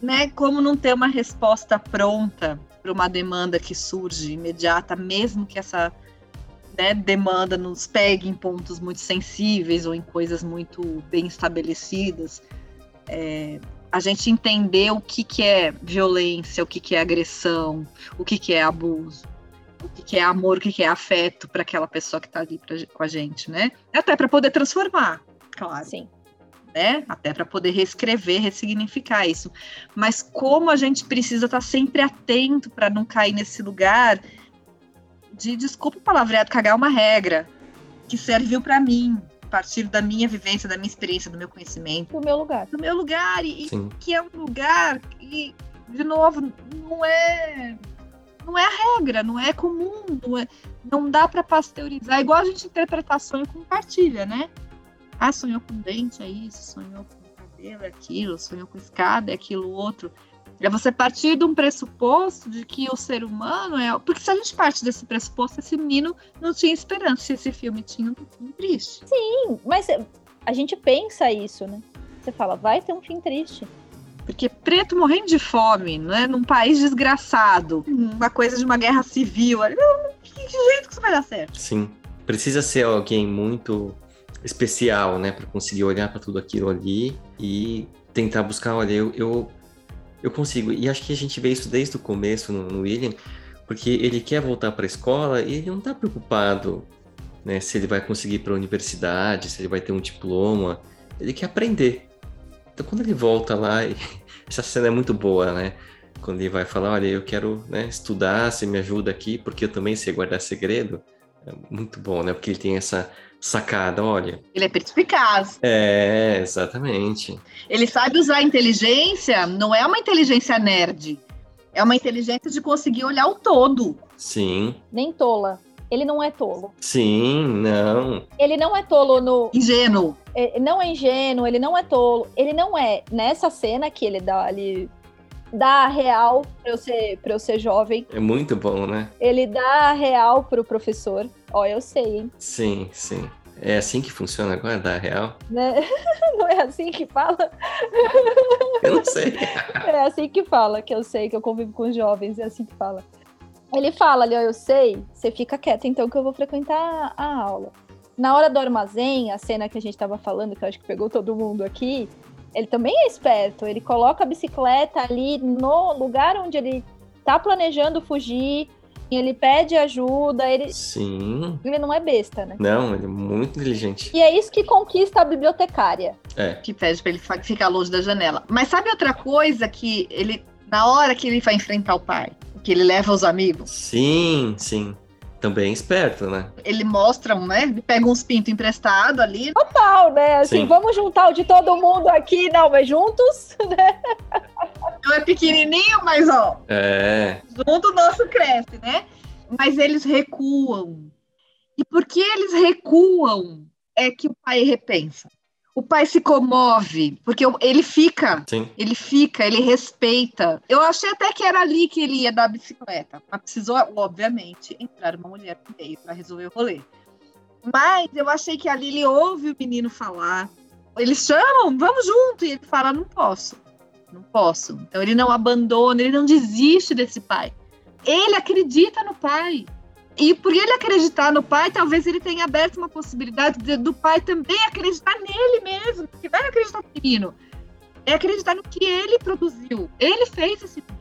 né? Como não ter uma resposta pronta para uma demanda que surge imediata, mesmo que essa né, demanda nos pegue em pontos muito sensíveis ou em coisas muito bem estabelecidas. É, a gente entender o que, que é violência, o que, que é agressão, o que, que é abuso o que é amor, o que é afeto para aquela pessoa que está ali pra, com a gente, né? Até para poder transformar, claro. Sim. Né? Até para poder reescrever, ressignificar isso. Mas como a gente precisa estar tá sempre atento para não cair nesse lugar de, desculpa o palavreado, cagar uma regra que serviu para mim, a partir da minha vivência, da minha experiência, do meu conhecimento. Do meu lugar. Do meu lugar, e, e que é um lugar que, de novo, não é não é a regra, não é comum, não, é, não dá para pasteurizar. É igual a gente interpretar sonho com partilha, né? Ah, sonhou com dente, é isso, sonhou com cabelo, é aquilo, sonhou com escada, é aquilo outro. É você partir de um pressuposto de que o ser humano é. Porque se a gente parte desse pressuposto, esse menino não tinha esperança se esse filme tinha um fim triste. Sim, mas a gente pensa isso, né? Você fala, vai ter um fim triste. Porque preto morrendo de fome, né? Num país desgraçado, uma coisa de uma guerra civil. Que jeito que isso vai dar certo? Sim. Precisa ser alguém muito especial, né? para conseguir olhar para tudo aquilo ali e tentar buscar, olha, eu, eu, eu consigo. E acho que a gente vê isso desde o começo no, no William, porque ele quer voltar para a escola e ele não está preocupado né, se ele vai conseguir ir para a universidade, se ele vai ter um diploma. Ele quer aprender. Então quando ele volta lá, <laughs> essa cena é muito boa, né? Quando ele vai falar, olha, eu quero né, estudar, você me ajuda aqui, porque eu também sei guardar segredo. É muito bom, né? Porque ele tem essa sacada, olha. Ele é perspicaz. É, exatamente. Ele sabe usar a inteligência, não é uma inteligência nerd. É uma inteligência de conseguir olhar o todo. Sim. Nem tola. Ele não é tolo. Sim, não. Ele não é tolo no. Ingênuo. é, Não é ingênuo, ele não é tolo. Ele não é. Nessa cena que ele dá ali. Dá a real pra eu, ser, pra eu ser jovem. É muito bom, né? Ele dá a real pro professor. Ó, eu sei, hein? Sim, sim. É assim que funciona agora, da real? Né? <laughs> Não é assim que fala? Eu não sei. <laughs> É assim que fala, que eu sei, que eu convivo com jovens, é assim que fala. Ele fala ali, ó, eu sei, você fica quieto então que eu vou frequentar a aula. Na hora do armazém, a cena que a gente tava falando, que eu acho que pegou todo mundo aqui, ele também é esperto, ele coloca a bicicleta ali no lugar onde ele tá planejando fugir, ele pede ajuda, ele, Sim. ele não é besta, né? Não, ele é muito inteligente. E é isso que conquista a bibliotecária. É. que pede pra ele ficar longe da janela. Mas sabe outra coisa que ele, na hora que ele vai enfrentar o pai, que ele leva os amigos, Sim, sim. Também esperto, né? ele mostra, né? Ele pega uns pintos emprestados ali. Total, né? Assim, Sim. vamos juntar o de todo mundo aqui, não, mas juntos, <laughs> né? Pequenininho, mas ó, É. junto o nosso cresce, né? Mas eles recuam. E porque eles recuam é que o pai repensa. O pai se comove, porque ele fica Sim. Ele fica, ele respeita. Eu achei até que era ali que ele ia dar a bicicleta. Mas precisou, obviamente, entrar uma mulher no meio para resolver o rolê. Mas eu achei que ali ele ouve o menino falar. Eles chamam, vamos junto. E ele fala, não posso. Não posso. Então ele não abandona, ele não desiste desse pai. Ele acredita no pai. E por ele acreditar no pai, talvez ele tenha aberto uma possibilidade de- do pai também acreditar nele mesmo. Porque não é acreditar no menino é acreditar no que ele produziu. Ele fez esse menino.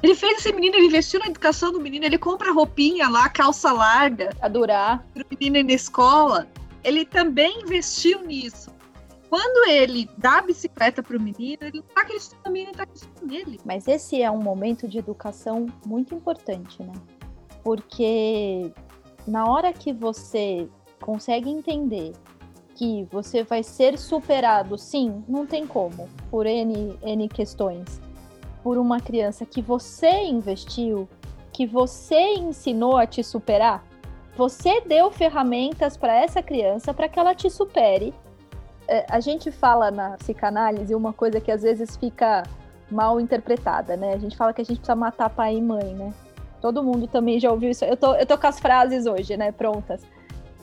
Ele fez esse menino, ele investiu na educação do menino, ele compra roupinha lá, calça larga, Pra durar. para o menino ir na escola. Ele também investiu nisso. Quando ele dá a bicicleta para o menino, ele não está acreditando no menino, ele está acreditando nele. Mas esse é um momento de educação muito importante, né? Porque na hora que você consegue entender que você vai ser superado, sim, não tem como, por N, N questões, por uma criança que você investiu, que você ensinou a te superar, você deu ferramentas para essa criança para que ela te supere. É, a gente fala na psicanálise uma coisa que às vezes fica mal interpretada, né? A gente fala que a gente precisa matar pai e mãe, né? Todo mundo também já ouviu isso. Eu tô, eu tô com as frases hoje, né? Prontas.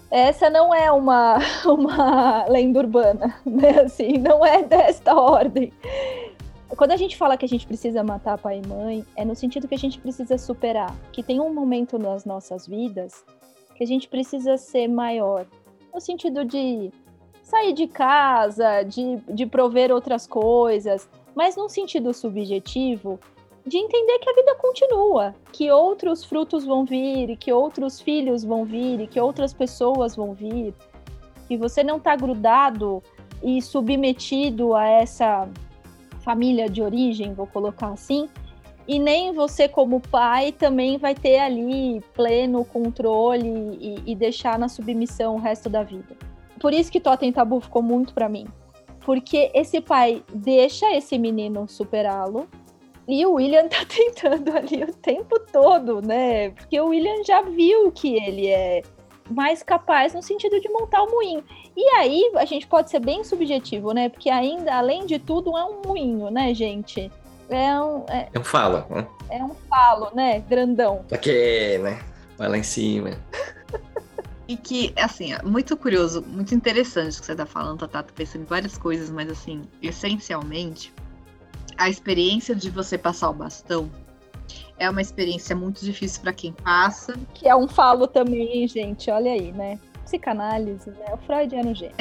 Essa não é uma, <laughs> uma lenda urbana, <laughs> né? Assim, não é desta ordem. Quando a gente fala que a gente precisa matar pai e mãe, é no sentido que a gente precisa superar. Que tem um momento nas nossas vidas que a gente precisa ser maior. No sentido de sair de casa, de, de prover outras coisas, mas num sentido subjetivo, de entender que a vida continua, que outros frutos vão vir, que outros filhos vão vir, que outras pessoas vão vir, que você não está grudado e submetido a essa família de origem, vou colocar assim, e nem você como pai também vai ter ali pleno controle e, e deixar na submissão o resto da vida. Por isso que Totem Tabu ficou muito para mim, porque esse pai deixa esse menino superá-lo e o William <laughs> tá tentando ali o tempo todo, né? Porque o William já viu que ele é mais capaz no sentido de montar o moinho. E aí a gente pode ser bem subjetivo, né? Porque ainda, além de tudo, é um moinho, né, gente? É um, é, É um fala, né? é um falo, né? Grandão. Aqui, né? Vai lá em cima. E que, assim, é muito curioso, muito interessante o que você tá falando, Tatá, tô pensando em várias coisas, mas assim, essencialmente, a experiência de você passar o bastão é uma experiência muito difícil para quem passa. Que é um falo também, gente. Olha aí, né? Psicanálise, né? O Freud era um gênio.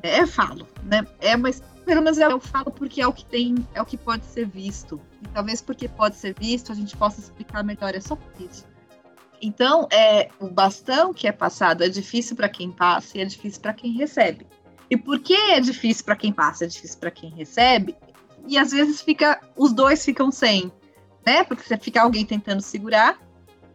É falo, né? É uma, pelo menos eu falo porque é o que tem, é o que pode ser visto. E talvez porque pode ser visto, a gente possa explicar melhor, é só por isso. Então, é, o bastão que é passado é difícil para quem passa e é difícil para quem recebe. E por que é difícil para quem passa, é difícil para quem recebe? E às vezes fica, os dois ficam sem, né? Porque você fica alguém tentando segurar,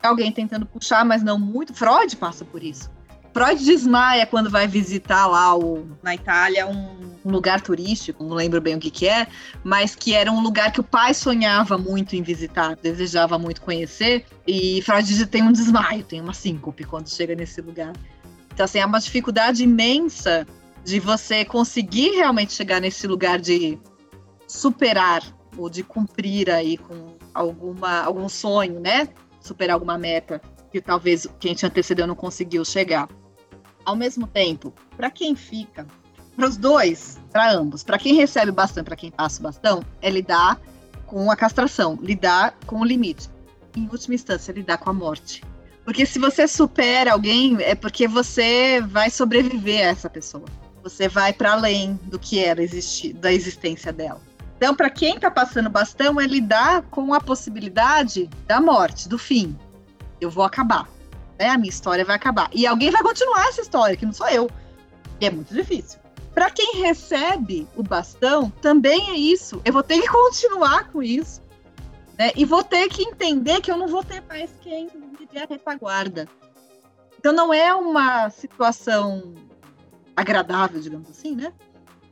alguém tentando puxar, mas não muito. Freud passa por isso. Freud desmaia quando vai visitar lá o, na Itália um, um, lugar turístico, não lembro bem o que, que é, mas que era um lugar que o pai sonhava muito em visitar, desejava muito conhecer. E Freud tem um desmaio, tem uma síncope quando chega nesse lugar. Então, assim, é uma dificuldade imensa de você conseguir realmente chegar nesse lugar de superar ou de cumprir aí com alguma, algum sonho, né? Superar alguma meta que talvez quem te antecedeu não conseguiu chegar. Ao mesmo tempo, para quem fica, para os dois, para ambos, para quem recebe bastante, para quem passa o bastão, é lidar com a castração, lidar com o limite. Em última instância, lidar com a morte. Porque se você supera alguém, é porque você vai sobreviver a essa pessoa. Você vai para além do que era existir, da existência dela. Então, para quem está passando bastão, é lidar com a possibilidade da morte, do fim. Eu vou acabar. Né? A minha história vai acabar. E alguém vai continuar essa história, que não sou eu. E é muito difícil. Para quem recebe o bastão, também é isso. Eu vou ter que <laughs> continuar com isso. Né? E vou ter que entender que eu não vou ter mais quem me dê a retaguarda. Então, não é uma situação agradável, digamos assim, né?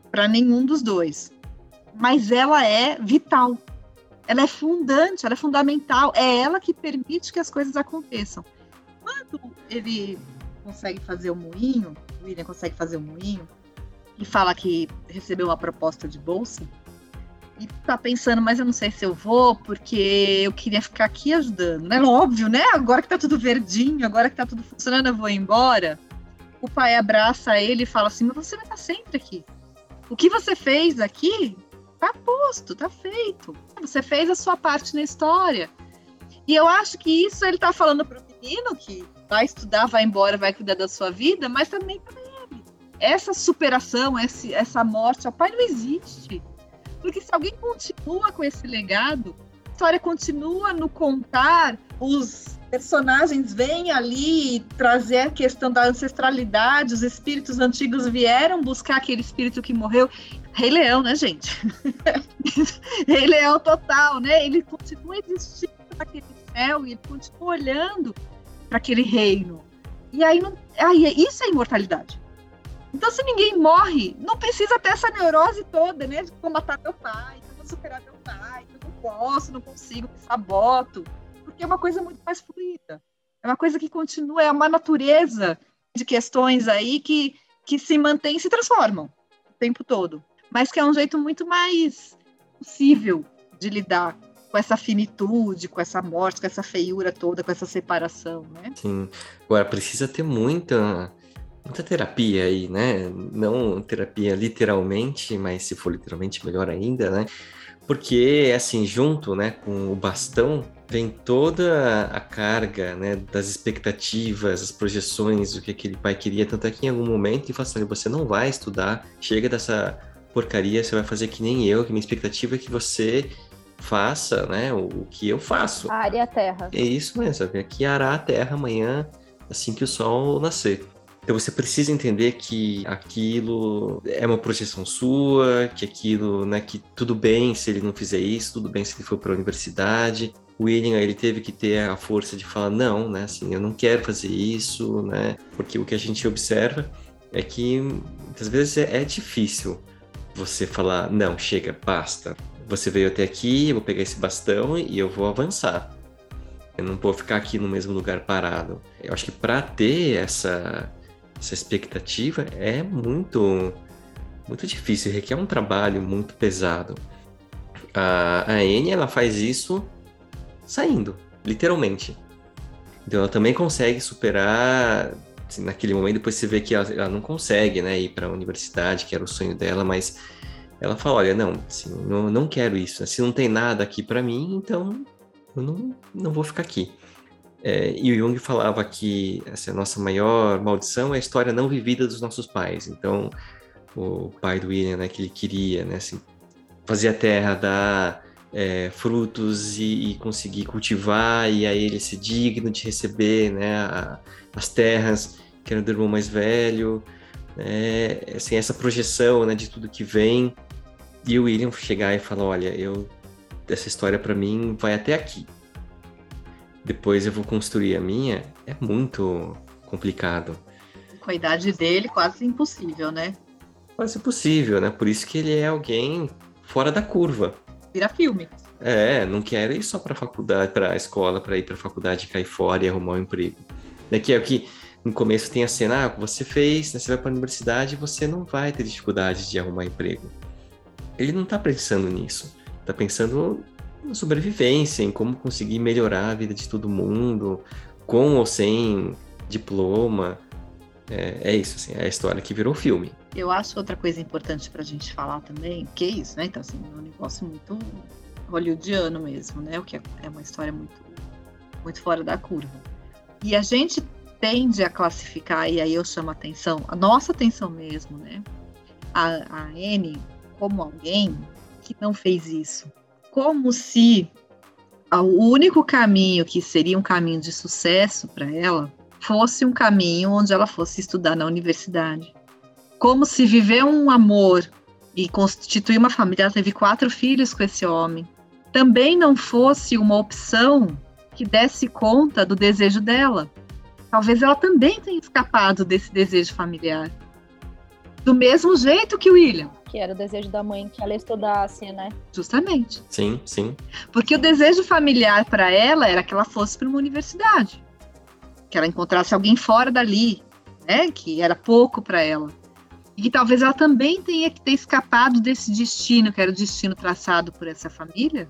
Para nenhum dos dois mas ela é vital. Ela é fundante, ela é fundamental. É ela que permite que as coisas aconteçam. Ele consegue fazer o moinho, o William consegue fazer o moinho, e fala que recebeu uma proposta de bolsa, e tá pensando, mas eu não sei se eu vou, porque eu queria ficar aqui ajudando, né? Óbvio, né? Agora que tá tudo verdinho, agora que tá tudo funcionando, eu vou embora. O pai abraça ele e fala assim: Mas você vai estar sempre aqui. O que você fez aqui Tá posto, tá feito. Você fez a sua parte na história. E eu acho que isso ele tá falando pro menino que vai estudar, vai embora, vai cuidar da sua vida, mas também para ele. Essa superação, esse, essa morte, o pai não existe. Porque se alguém continua com esse legado, a história continua no contar, os personagens vêm ali trazer a questão da ancestralidade, os espíritos antigos vieram buscar aquele espírito que morreu. Rei Leão, né, gente? <laughs> Rei Leão total, né? Ele continua existindo naquele céu e ele continua olhando para aquele reino. E aí, não, aí isso é imortalidade. Então, se ninguém morre, não precisa ter essa neurose toda, né? De como matar meu pai, como superar meu pai, eu não posso, não consigo, me saboto. Porque é uma coisa muito mais fluida. É uma coisa que continua, é uma natureza de questões aí que, que se mantém e se transformam o tempo todo mas que é um jeito muito mais possível de lidar com essa finitude, com essa morte, com essa feiura toda, com essa separação, né? Sim. Agora precisa ter muita muita terapia aí, né? Não terapia literalmente, mas se for literalmente melhor ainda, né? Porque assim, junto, né, com o bastão vem toda a carga, né, das expectativas, as projeções, o que aquele pai queria, tanto é que em algum momento ele fala assim, você não vai estudar, chega dessa porcaria, você vai fazer que nem eu, que minha expectativa é que você faça, né, o, o que eu faço. Are a terra. É isso mesmo, sabe? Aqui arar a terra amanhã, assim que o sol nascer. Então você precisa entender que aquilo é uma projeção sua, que aquilo, né, que tudo bem se ele não fizer isso, tudo bem se ele for para a universidade. O William, ele teve que ter a força de falar não, né, assim, eu não quero fazer isso, né, porque o que a gente observa é que muitas vezes é, é difícil você falar, não, chega, basta. Você veio até aqui, eu vou pegar esse bastão e eu vou avançar. Eu não vou ficar aqui no mesmo lugar parado. Eu acho que para ter essa, essa expectativa é muito muito difícil, requer um trabalho muito pesado. A, a Anne, ela faz isso saindo, literalmente. Então ela também consegue superar assim, naquele momento, depois você vê que ela, ela não consegue, né, ir para a universidade, que era o sonho dela, mas ela fala, olha, não, assim, não, não quero isso, né? se não tem nada aqui para mim, então eu não, não vou ficar aqui. É, e o Jung falava que essa nossa maior maldição é a história não vivida dos nossos pais. Então, o pai do William, né, que ele queria, né, assim, fazer a terra dar é, frutos e, e, conseguir cultivar, e aí ele ser digno de receber, né, a, as terras que era do irmão mais velho, né? assim, essa projeção né, de tudo que vem. E o William chegar e falar, olha, eu essa história para mim vai até aqui. Depois eu vou construir a minha, é muito complicado. Com a idade dele, quase impossível, né? Quase impossível, né? Por isso que ele é alguém fora da curva. Vira filme. É, não quer ir só para faculdade, para a escola, para ir para faculdade, cair fora e arrumar um emprego. Daqui é o que no começo tem a cena, ah, você fez, né, você vai para a universidade, você não vai ter dificuldade de arrumar emprego. Ele não está pensando nisso. Está pensando na sobrevivência, em como conseguir melhorar a vida de todo mundo, com ou sem diploma. É, é isso, assim, é a história que virou filme. Eu acho outra coisa importante para a gente falar também, que é isso, né? Então, assim, é um negócio muito hollywoodiano mesmo, né? O que é, é uma história muito, muito fora da curva. E a gente tende a classificar, e aí eu chamo a atenção, a nossa atenção mesmo, né? A, a Anne como alguém que não fez isso. Como se o único caminho que seria um caminho de sucesso para ela fosse um caminho onde ela fosse estudar na universidade. Como se viver um amor e constituir uma família, ela teve quatro filhos com esse homem, também não fosse uma opção que desse conta do desejo dela. Talvez ela também tenha escapado desse desejo familiar. Do mesmo jeito que o William. Que era o desejo da mãe que ela estudasse, né? Justamente. Sim, sim. Porque o desejo familiar para ela era que ela fosse para uma universidade. Que ela encontrasse alguém fora dali, né? Que era pouco para ela. E que talvez ela também tenha que ter escapado desse destino, que era o destino traçado por essa família,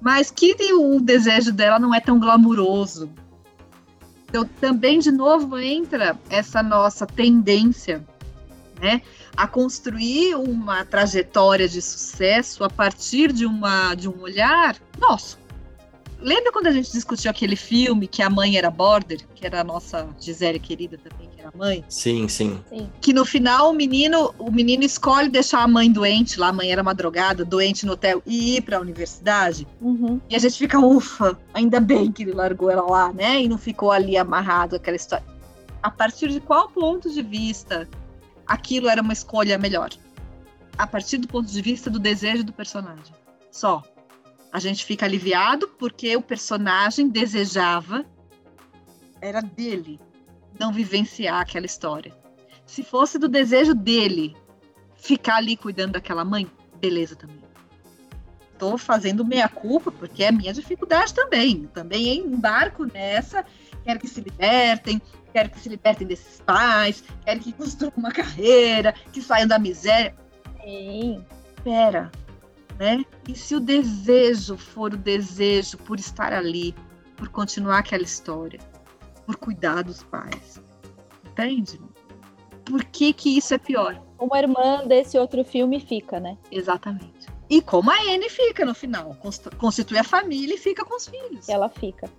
mas que o desejo dela não é tão glamuroso. Então, também, de novo, entra essa nossa tendência né, a construir uma trajetória de sucesso a partir de, uma, de um olhar nosso. Lembra quando a gente discutiu aquele filme que a mãe era border, que era a nossa Gisele querida também, que era mãe? Sim, sim, Sim. Que no final o menino, o menino escolhe deixar a mãe doente, lá a mãe era uma drogada, doente no hotel e ir para a universidade. Uhum. E a gente fica, ufa, ainda bem que ele largou ela lá, né? E não ficou ali amarrado aquela história. A partir de qual ponto de vista aquilo era uma escolha melhor? A partir do ponto de vista do desejo do personagem. Só. A gente fica aliviado porque o personagem desejava era dele não vivenciar aquela história. Se fosse do desejo dele ficar ali cuidando daquela mãe, beleza também. Estou fazendo meia culpa porque é minha dificuldade também. Também embarco nessa, quero que se libertem, quero que se libertem desses pais, quero que construam uma carreira, que saiam da miséria. Sim. Pera, né? E se o desejo for o desejo por estar ali, por continuar aquela história, por cuidar dos pais, entende? Por que que isso é pior? Uma irmã desse outro filme fica, né? Exatamente. E como a Anne fica no final, constitui a família e fica com os filhos. Ela fica.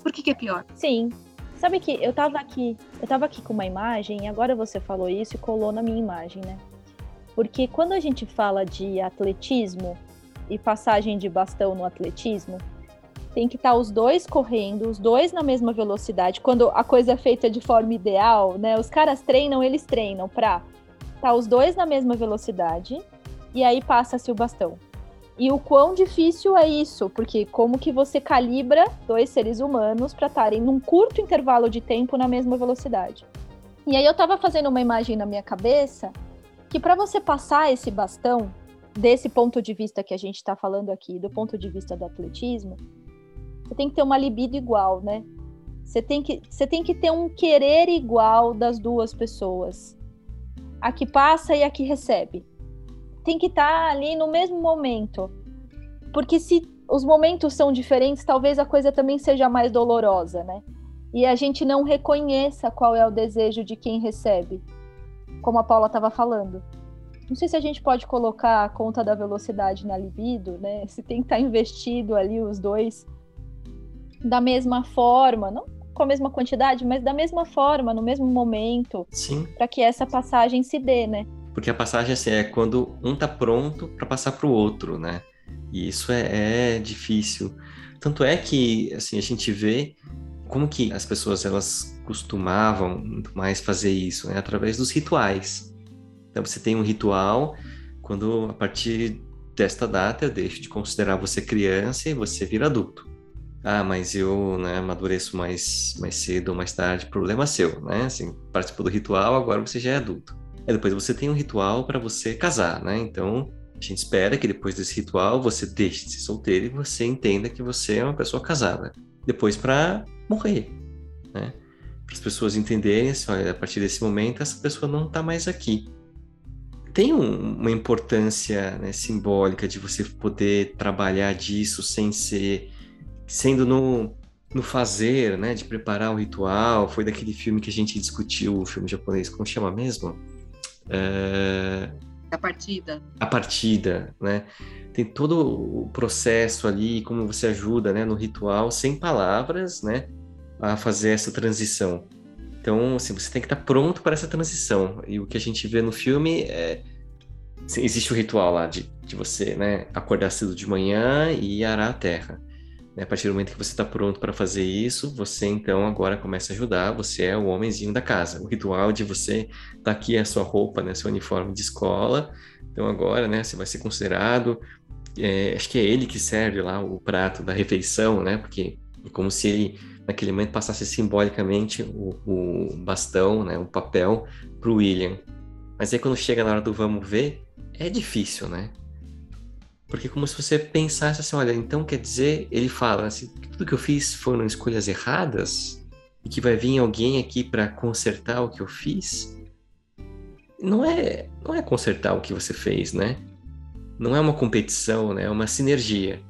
Por que que é pior? Sim. Sabe que eu tava aqui, eu tava aqui com uma imagem e agora você falou isso e colou na minha imagem, né? Porque quando a gente fala de atletismo e passagem de bastão no atletismo, tem que estar tá os dois correndo, os dois na mesma velocidade. Quando a coisa é feita de forma ideal, né? Os caras treinam, eles treinam pra tá os dois na mesma velocidade e aí passa-se o bastão. E o quão difícil é isso, porque como que você calibra dois seres humanos para estarem num curto intervalo de tempo na mesma velocidade. E aí eu tava fazendo uma imagem na minha cabeça que para você passar esse bastão, desse ponto de vista que a gente está falando aqui, do ponto de vista do atletismo, você tem que ter uma libido igual, né? Você tem que, você tem que ter um querer igual das duas pessoas. A que passa e a que recebe tem que estar tá ali no mesmo momento. Porque se os momentos são diferentes, talvez a coisa também seja mais dolorosa, né? E a gente não reconheça qual é o desejo de quem recebe, como a Paula estava falando. Não sei se a gente pode colocar a conta da velocidade na libido, né? <laughs> Se tem que estar tá investido ali os dois da mesma forma, não com a mesma quantidade, mas da mesma forma, no mesmo momento, para que essa passagem se dê, né? Porque a passagem assim, é quando um tá pronto para passar para o outro, né? E isso é, é, difícil. Tanto é que assim a gente vê como que as pessoas elas costumavam muito mais fazer isso, né? Através dos rituais. Então você tem um ritual quando a partir desta data eu deixo de considerar você criança e você vira adulto. ah, mas eu né, amadureço mais, mais cedo ou mais tarde, problema seu, né? Assim, participou do ritual, agora você já é adulto. Aí depois você tem um ritual para você casar, né? Então, a gente espera que depois desse ritual você deixe de ser solteiro e você entenda que você é uma pessoa casada. Depois para morrer, né? Para as pessoas entenderem, assim, olha, a partir desse momento essa pessoa não está mais aqui. Tem um, uma importância né, simbólica de você poder trabalhar disso sem ser sendo no, no fazer, né, de preparar o ritual. Foi daquele filme que a gente discutiu, o filme japonês, como chama mesmo? É... A partida. A partida, né? Tem todo o processo ali, como você ajuda, né, no ritual, sem palavras, né, a fazer essa transição. Então, assim, você tem que estar pronto para essa transição. E o que a gente vê no filme é existe o ritual lá de, de você, né, acordar cedo de manhã e arar a terra. Né? A partir do momento que você está pronto para fazer isso, você então agora começa a ajudar, você é o homenzinho da casa. O ritual de você tá aqui a sua roupa, né, seu uniforme de escola. Então agora, né, você vai ser considerado, é, acho que é ele que serve lá o prato da refeição, né? Porque é como se ele naquele momento passasse simbolicamente o, o bastão, né, o papel para o William. Mas aí quando chega na hora do vamos ver, é difícil, né? Porque como se você pensasse assim, olha, então quer dizer, ele fala assim, tudo que eu fiz foram escolhas erradas e que vai vir alguém aqui para consertar o que eu fiz. Não é, não é consertar o que você fez, né? Não é uma competição, né? É uma sinergia.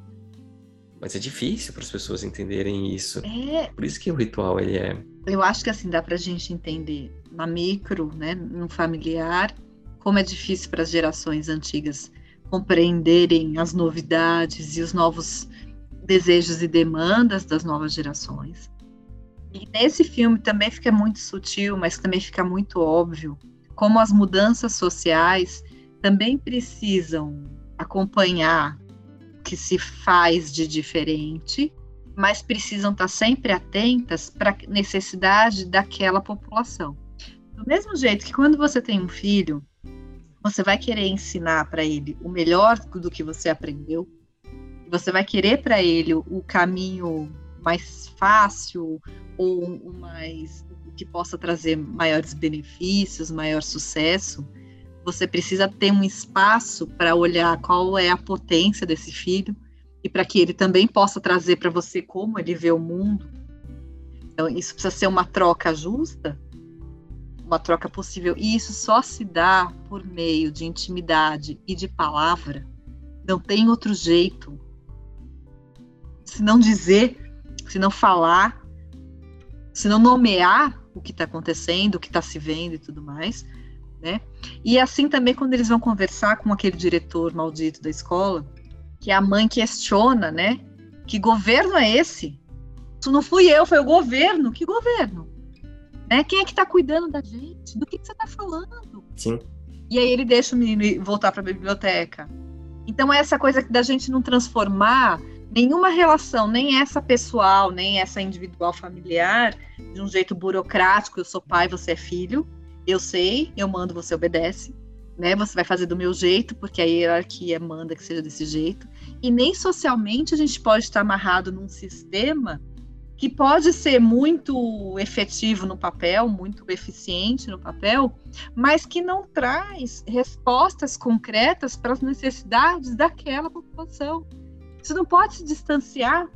Mas é difícil para as pessoas entenderem isso. É... Por isso que o ritual ele é. Eu acho que assim dá para a gente entender na micro, né, no familiar, como é difícil para as gerações antigas compreenderem as novidades e os novos desejos e demandas das novas gerações. E nesse filme também fica muito sutil, mas também fica muito óbvio como as mudanças sociais também precisam acompanhar o que se faz de diferente, mas precisam estar sempre atentas para a necessidade daquela população. Do mesmo jeito que quando você tem um filho, você vai querer ensinar para ele o melhor do que você aprendeu, você vai querer para ele o caminho mais fácil ou o mais que possa trazer maiores benefícios, maior sucesso. Você precisa ter um espaço para olhar qual é a potência desse filho e para que ele também possa trazer para você como ele vê o mundo. Então, isso precisa ser uma troca justa uma troca possível. E isso só se dá por meio de intimidade e de palavra. Não tem outro jeito. Se não dizer, se não falar, se não nomear o que está acontecendo, o que está se vendo e tudo mais. Né? E assim também quando eles vão conversar com aquele diretor maldito da escola, que a mãe questiona, né? Que governo é esse? Isso não fui eu, foi o governo. Que governo? Né? Quem é que está cuidando da gente? Do que, que você está falando? Sim. E aí ele deixa o menino voltar para a biblioteca. Então é essa coisa da gente não transformar nenhuma relação, nem essa pessoal, nem essa individual familiar, de um jeito burocrático. Eu sou pai, você é filho. Eu sei, eu mando, você obedece. Né? Você vai fazer do meu jeito, porque a hierarquia manda que seja desse jeito. E nem socialmente a gente pode estar amarrado num sistema que pode ser muito efetivo no papel, muito eficiente no papel, mas que não traz respostas concretas para as necessidades daquela população. Isso não pode se distanciar,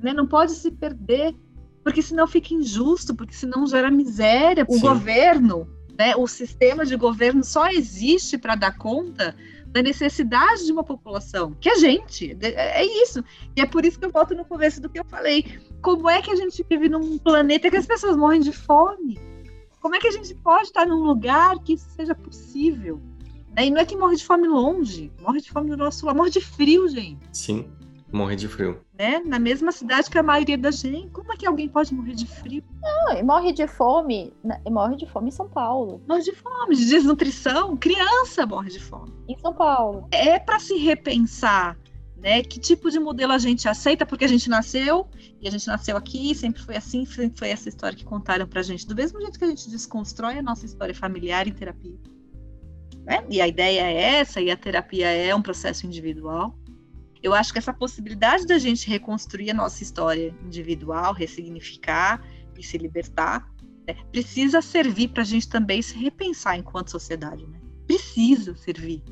né? não pode se perder, porque senão fica injusto, porque senão gera miséria. O Sim. governo, né? o sistema de governo só existe para dar conta da necessidade de uma população, que é gente, é isso. E é por isso que eu volto no começo do que eu falei. Como é que a gente vive num planeta que as pessoas morrem de fome? Como é que a gente pode estar num lugar que isso seja possível? Né? E não é que morre de fome longe, morre de fome no nosso lado, morre de frio, gente. Sim. Morrer de frio. Né? Na mesma cidade que a maioria da gente. Como é que alguém pode morrer de frio? Não, e morre de fome. E morre de fome em São Paulo. Morre de fome, de desnutrição. Criança morre de fome. Em São Paulo. É para se repensar. Né? Que tipo de modelo a gente aceita porque a gente nasceu e a gente nasceu aqui, sempre foi assim, sempre foi essa história que contaram pra gente. Do mesmo jeito que a gente desconstrói a nossa história familiar em terapia. Né? E a ideia é essa, e a terapia é um processo individual Eu acho que essa possibilidade da gente reconstruir a nossa história individual, ressignificar e se libertar, né, precisa servir para a gente também se repensar enquanto sociedade, né? Precisa servir,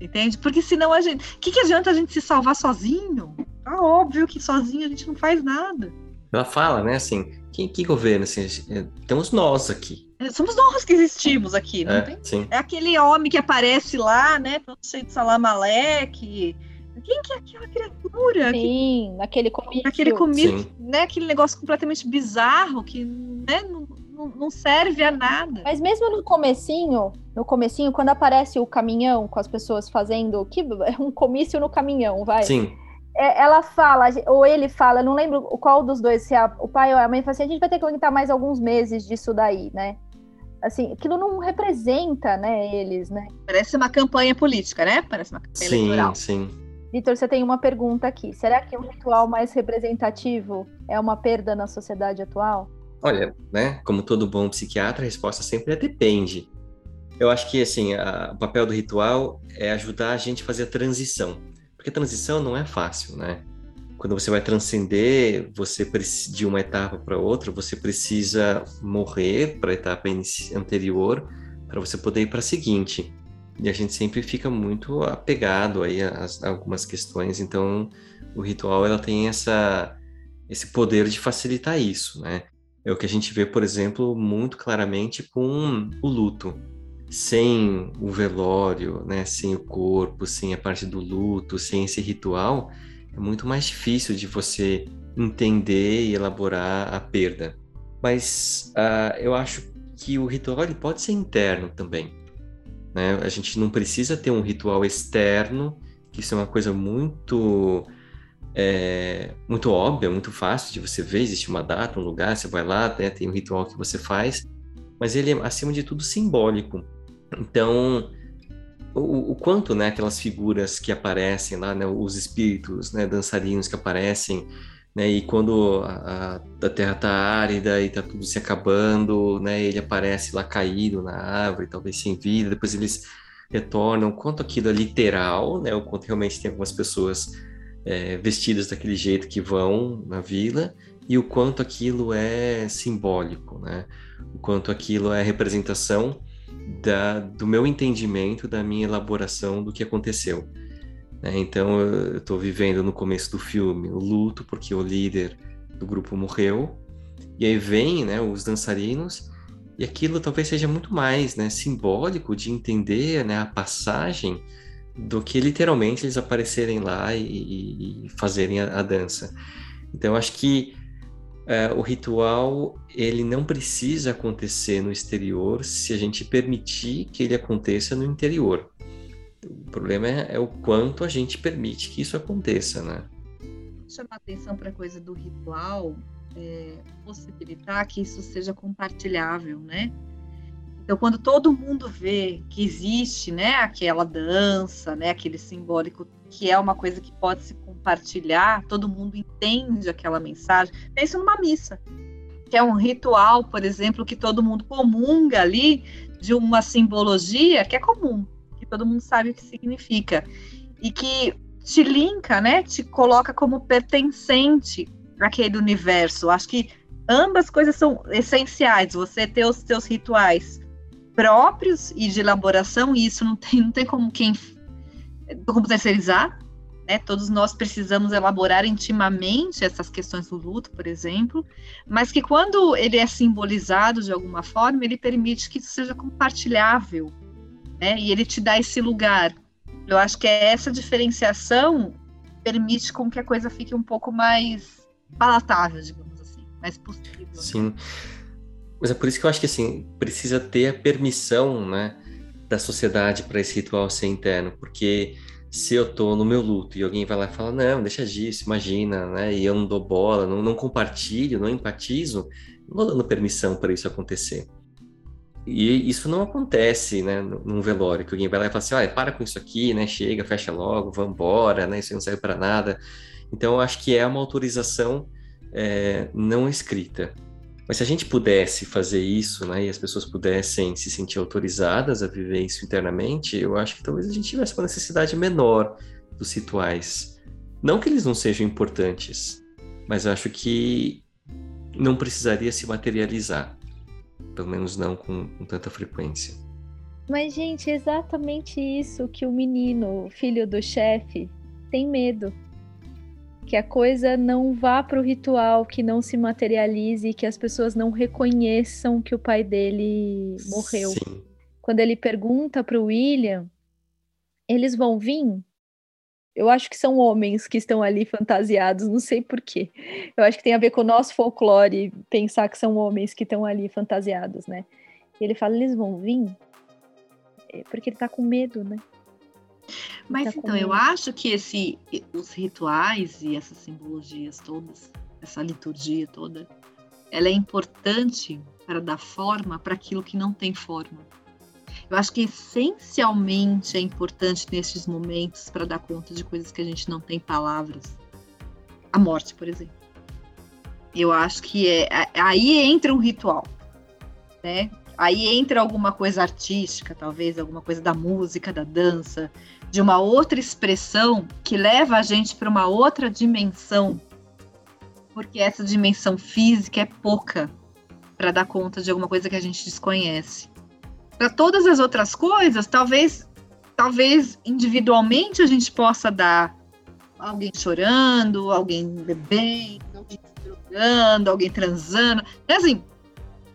entende? Porque senão a gente, o que, que adianta a gente se salvar sozinho? Tá óbvio que sozinho a gente não faz nada. Ela fala, né, assim, quem que governa? Assim, é, temos nós aqui. É, somos nós que existimos aqui, não é, tem? Sim. É aquele homem que aparece lá, né, todo cheio de salamaleque. Quem que é aquela criatura? Sim, que... naquele comício. Naquele comício, né, aquele negócio completamente bizarro que, né, não, não serve a nada. Mas mesmo no comecinho, no comecinho, quando aparece o caminhão com as pessoas fazendo que um comício no caminhão, vai. Sim. É, ela fala, ou ele fala, não lembro qual dos dois, se é o pai ou a mãe, fala assim, a gente vai ter que aguentar mais alguns meses disso daí, né? Assim, aquilo não representa, né, eles, né? Parece uma campanha política, né? Parece uma campanha sim, eleitoral. Sim, Vitor, você tem uma pergunta aqui. Será que um ritual mais representativo é uma perda na sociedade atual? Olha, né, como todo bom psiquiatra, a resposta sempre é depende. Eu acho que, assim, a, o papel do ritual é ajudar a gente a fazer a transição porque transição não é fácil, né? Quando você vai transcender, você de uma etapa para outra, você precisa morrer para a etapa anterior para você poder ir para a seguinte. E a gente sempre fica muito apegado aí a, a, algumas questões, então o ritual ela tem essa esse poder de facilitar isso, né? É o que a gente vê, por exemplo, muito claramente com o luto sem o velório, né, sem o corpo, sem a parte do luto, sem esse ritual, é muito mais difícil de você entender e elaborar a perda. Mas uh, eu acho que o ritual ele pode ser interno também. Né? A gente não precisa ter um ritual externo, que isso é uma coisa muito é, muito óbvia, muito fácil de você ver. Existe uma data, um lugar, você vai lá, né, tem um ritual que você faz, mas ele é acima de tudo simbólico. Então, o, o, quanto, né, aquelas figuras que aparecem lá, né, os espíritos, né, dançarinos que aparecem, né, e quando a, a Terra está árida e está tudo se acabando, né, ele aparece lá caído na árvore, talvez sem vida, depois eles retornam, quanto aquilo é literal, né, o quanto realmente tem algumas pessoas é, vestidas daquele jeito que vão na vila, e o quanto aquilo é simbólico, né, o quanto aquilo é representação da, do meu entendimento, da minha elaboração do que aconteceu. Né? Então, eu estou vivendo no começo do filme o luto, porque o líder do grupo morreu, e aí vem né, os dançarinos, e aquilo talvez seja muito mais né, simbólico de entender né, a passagem do que literalmente eles aparecerem lá e, e, fazerem a, a dança. Então, acho que é, o ritual ele não precisa acontecer no exterior se a gente permitir que ele aconteça no interior. O problema é, é o quanto a gente permite que isso aconteça, né? Chamar atenção para a coisa do ritual, é, possibilitar que isso seja compartilhável, né? Então, quando todo mundo vê que existe, né, aquela dança, né, aquele simbólico, que é uma coisa que pode se compartilhar, todo mundo entende aquela mensagem. Pensa numa missa, que é um ritual, por exemplo, que todo mundo comunga ali de uma simbologia que é comum, que todo mundo sabe o que significa e que te linka, né, te coloca como pertencente àquele universo. Acho que ambas coisas são essenciais. Você ter os seus rituais próprios e de elaboração, e isso não tem, não tem como quem como terceirizar, né? Todos nós precisamos elaborar intimamente essas questões do luto, por exemplo, mas que quando ele é simbolizado de alguma forma, ele permite que isso seja compartilhável, né? E ele te dá esse lugar. Eu acho que é essa diferenciação permite com que a coisa fique um pouco mais palatável, digamos assim, mais possível. Sim. Mas é por isso que eu acho que assim precisa ter a permissão, né, da sociedade para esse ritual ser interno, porque se eu tô no meu luto e alguém vai lá e fala não, deixa disso, imagina, né, e eu não dou bola, não, não compartilho, não empatizo, não dando permissão para isso acontecer. E isso não acontece, né, num velório, que alguém vai lá e fala assim, olha, para com isso aqui, né, chega, fecha logo, vamos embora, né, isso não serve para nada. Então, eu acho que é uma autorização é, não escrita. Mas se a gente pudesse fazer isso, né, e as pessoas pudessem se sentir autorizadas a viver isso internamente, eu acho que talvez a gente tivesse uma necessidade menor dos rituais. Não que eles não sejam importantes, mas acho que não precisaria se materializar. Pelo menos não com, com tanta frequência. Mas, gente, é exatamente isso que o menino, filho do chefe, tem medo. Que a coisa não vá para o ritual, que não se materialize, que as pessoas não reconheçam que o pai dele morreu. Sim. Quando ele pergunta para o William, eles vão vir? Eu acho que são homens que estão ali fantasiados, não sei porquê. Eu acho que tem a ver com o nosso folclore pensar que são homens que estão ali fantasiados, né? E ele fala, eles vão vir? É porque ele tá com medo, né? Mas tá então, eu acho que esse, os rituais e essas simbologias todas, essa liturgia toda, ela é importante para dar forma para aquilo que não tem forma. Eu acho que essencialmente é importante nesses momentos para dar conta de coisas que a gente não tem palavras. A morte, por exemplo. Eu acho que é aí entra um ritual, né? Aí entra alguma coisa artística, talvez alguma coisa da música, da dança, de uma outra expressão que leva a gente para uma outra dimensão, porque essa dimensão física é pouca para dar conta de alguma coisa que a gente desconhece. Para todas as outras coisas, talvez, talvez individualmente a gente possa dar alguém chorando, alguém bebendo, alguém drogando, alguém transando. É assim,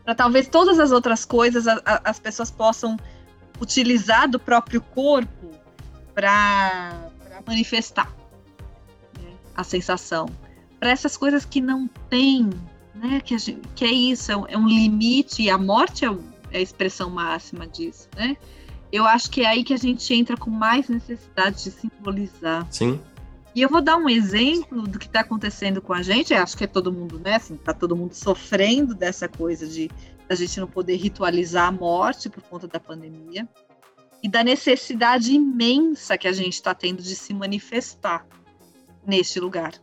para talvez todas as outras coisas a, a, as pessoas possam utilizar do próprio corpo para manifestar né, a sensação. Para essas coisas que não tem, né, que, gente, que é isso, é um, é um, limite, e a morte é, é a expressão máxima disso, né? Eu acho que é aí que a gente entra com mais necessidade de simbolizar. Sim. E eu vou dar um exemplo do que está acontecendo com a gente. Eu acho que é todo mundo, né? Assim, tá todo mundo sofrendo dessa coisa de a gente não poder ritualizar a morte por conta da pandemia e da necessidade imensa que a gente está tendo de se manifestar neste lugar,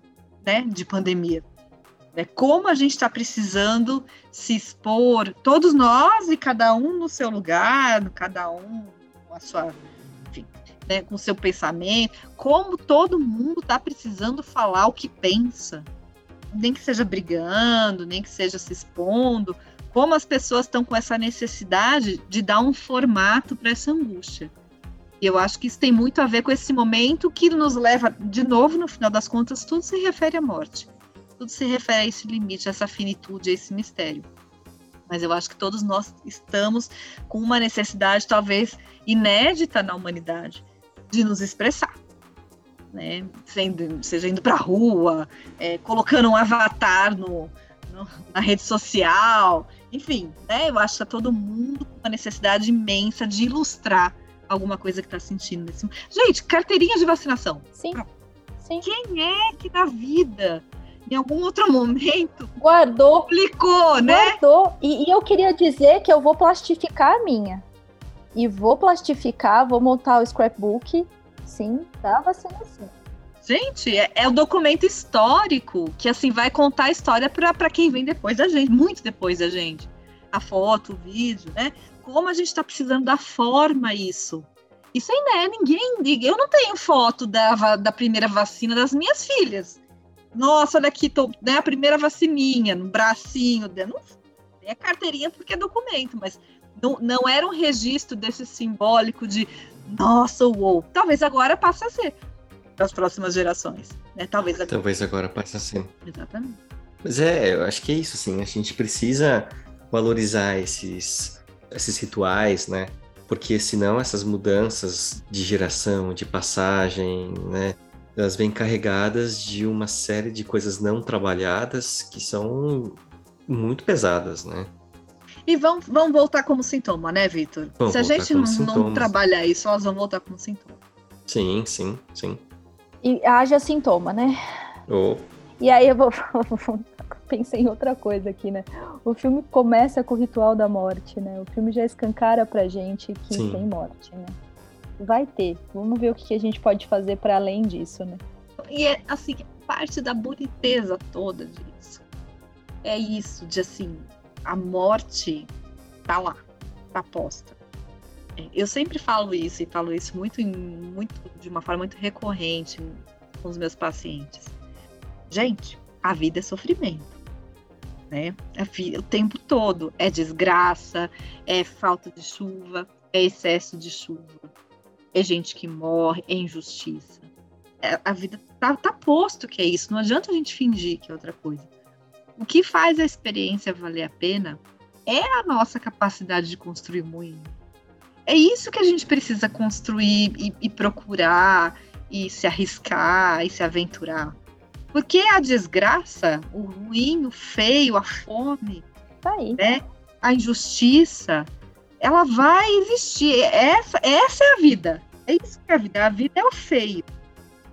né? De pandemia. É como a gente está precisando se expor, todos nós e cada um no seu lugar, cada um com a sua, né, com o seu pensamento, como todo mundo está precisando falar o que pensa, nem que seja brigando, nem que seja se expondo, como as pessoas estão com essa necessidade de dar um formato para essa angústia. E eu acho que isso tem muito a ver com esse momento que nos leva, de novo, no final das contas, tudo se refere à morte tudo se refere a esse limite, a essa finitude, a esse mistério. Mas eu acho que todos nós estamos com uma necessidade, talvez inédita na humanidade, de nos expressar. Né? Sendo, seja indo para a rua, é, colocando um avatar no, no, na rede social, enfim, né? eu acho que está todo mundo com uma necessidade imensa de ilustrar alguma coisa que está sentindo nesse Gente, carteirinha de vacinação. Sim. Sim. Quem é que na vida em algum outro momento guardou, publicou, né? Guardou. E, e, eu queria dizer que eu vou plastificar a minha. E vou plastificar, vou montar o scrapbook, sim, da vacinação. Gente, é, é o documento histórico que assim vai contar a história para quem vem depois da gente, muito depois da gente. A foto, o vídeo, né? Como a gente está precisando dar forma a isso. Isso aí, né? Ninguém. Eu não tenho foto da, da primeira vacina das minhas filhas. Nossa, olha aqui, tô, né, a primeira vacininha no bracinho. Não, é carteirinha porque é documento, mas não, não era um registro desse simbólico de nossa, uou. Talvez agora passe a ser para as próximas gerações. Né? Talvez agora. Talvez agora passe a ser. Exatamente. Mas é, eu acho que é isso, assim. A gente precisa valorizar esses, esses rituais, né? Porque senão essas mudanças de geração, de passagem, né? Elas vêm carregadas de uma série de coisas não trabalhadas que são muito pesadas, né? E vão, vão voltar como sintoma, né, Vitor? Se a gente não, não, trabalhar isso, elas vão voltar como sintoma. Sim, sim, sim. E haja sintoma, né? Oh. E aí eu vou. <laughs> Pensei em outra coisa aqui, né? O filme começa com o ritual da morte, né? O filme já escancara pra gente que sim. tem morte, né? Vai ter. Vamos ver o que a gente pode fazer para além disso, né? E é assim, parte da boniteza toda disso. É isso, de assim, a morte tá lá, tá posta. É, eu sempre falo isso e falo isso muito, muito de uma forma muito recorrente. com os meus pacientes. Gente, a vida é sofrimento. Né? O tempo todo é desgraça, é falta de chuva, é excesso de chuva, é gente que morre, é injustiça. É, a vida tá, tá posto que é isso, não adianta a gente fingir que é outra coisa. O que faz a experiência valer a pena é a nossa capacidade de construir moinho. É isso que a gente precisa construir e, e procurar e se arriscar e se aventurar. Porque a desgraça, o ruim, o feio, a fome, tá aí. Né, a injustiça, ela vai existir. Essa, essa é a vida. É isso que é a vida. A vida é o feio.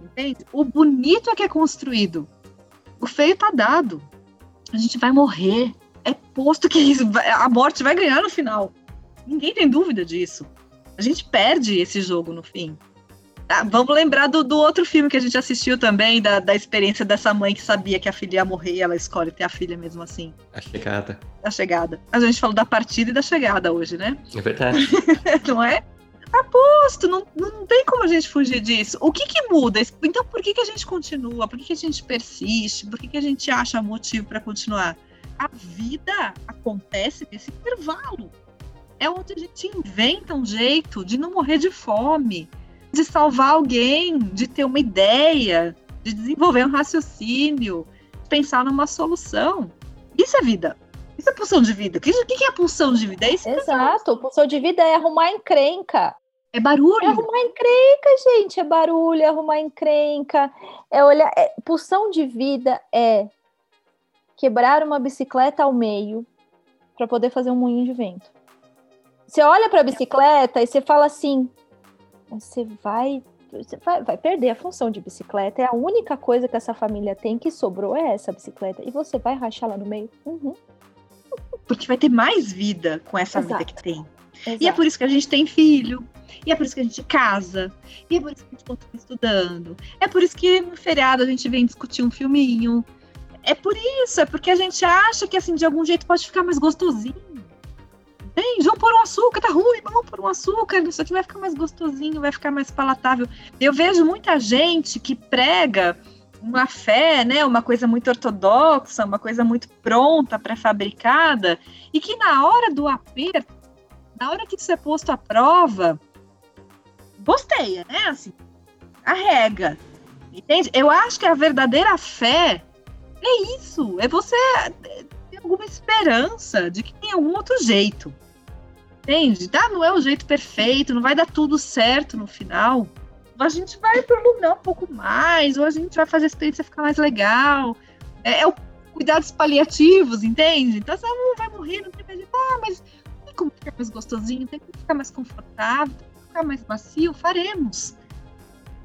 Entende? O bonito é que é construído. O feio tá dado. A gente vai morrer. É posto que isso, a morte vai ganhar no final. Ninguém tem dúvida disso. A gente perde esse jogo no fim. Ah, vamos lembrar do, do, outro filme que a gente assistiu também, da, da experiência dessa mãe que sabia que a filha ia morrer e ela escolhe ter a filha mesmo assim. A chegada. A chegada. A gente falou da partida e da chegada hoje, né? É verdade. <laughs> não é? Aposto, não, não tem como a gente fugir disso. O que que muda? Então por que que a gente continua? Por que que a gente persiste? Por que que a gente acha motivo para continuar? A vida acontece nesse intervalo. É onde a gente inventa um jeito de não morrer de fome de salvar alguém, de ter uma ideia, de desenvolver um raciocínio, pensar numa solução. Isso é vida. Isso é pulsão de vida. O que, que é pulsão de vida? É isso Exato. Pulsão de vida é arrumar encrenca. É barulho. É arrumar encrenca, gente. É barulho, é arrumar encrenca. É olhar. É... Pulsão de vida é quebrar uma bicicleta ao meio para poder fazer um moinho de vento. Você olha para a bicicleta e você fala assim: você vai você vai, vai, perder a função de bicicleta. É a única coisa que essa família tem que sobrou é essa bicicleta. E você vai rachar lá no meio? Uhum. Porque vai ter mais vida com essa Exato. vida que tem. Exato. E é por isso que a gente tem filho. E é por isso que a gente casa. E é por isso que a gente continua estudando. É por isso que no feriado a gente vem discutir um filminho. É por isso, é porque a gente acha que assim, de algum jeito pode ficar mais gostosinho Ei, vamos pôr um açúcar, tá ruim, vamos pôr um açúcar, isso aqui vai ficar mais gostosinho, vai ficar mais palatável. Eu vejo muita gente que prega uma fé, né, uma coisa muito ortodoxa, uma coisa muito pronta, pré-fabricada, e que na hora do aperto, na hora que isso é posto à prova, bosteia, né, assim, arrega, entende? Eu acho que a verdadeira fé é isso, é você ter alguma esperança de que tem algum outro jeito. Entende? Tá? Não é o jeito perfeito, não vai dar tudo certo no final. A gente vai prolongar um pouco mais, ou a gente vai fazer a experiência ficar mais legal. É, é o cuidados paliativos, entende? Então você vai morrer, não tem mais. Ah, mas tem como ficar mais gostosinho, tem como ficar mais confortável, tem como ficar mais macio, faremos.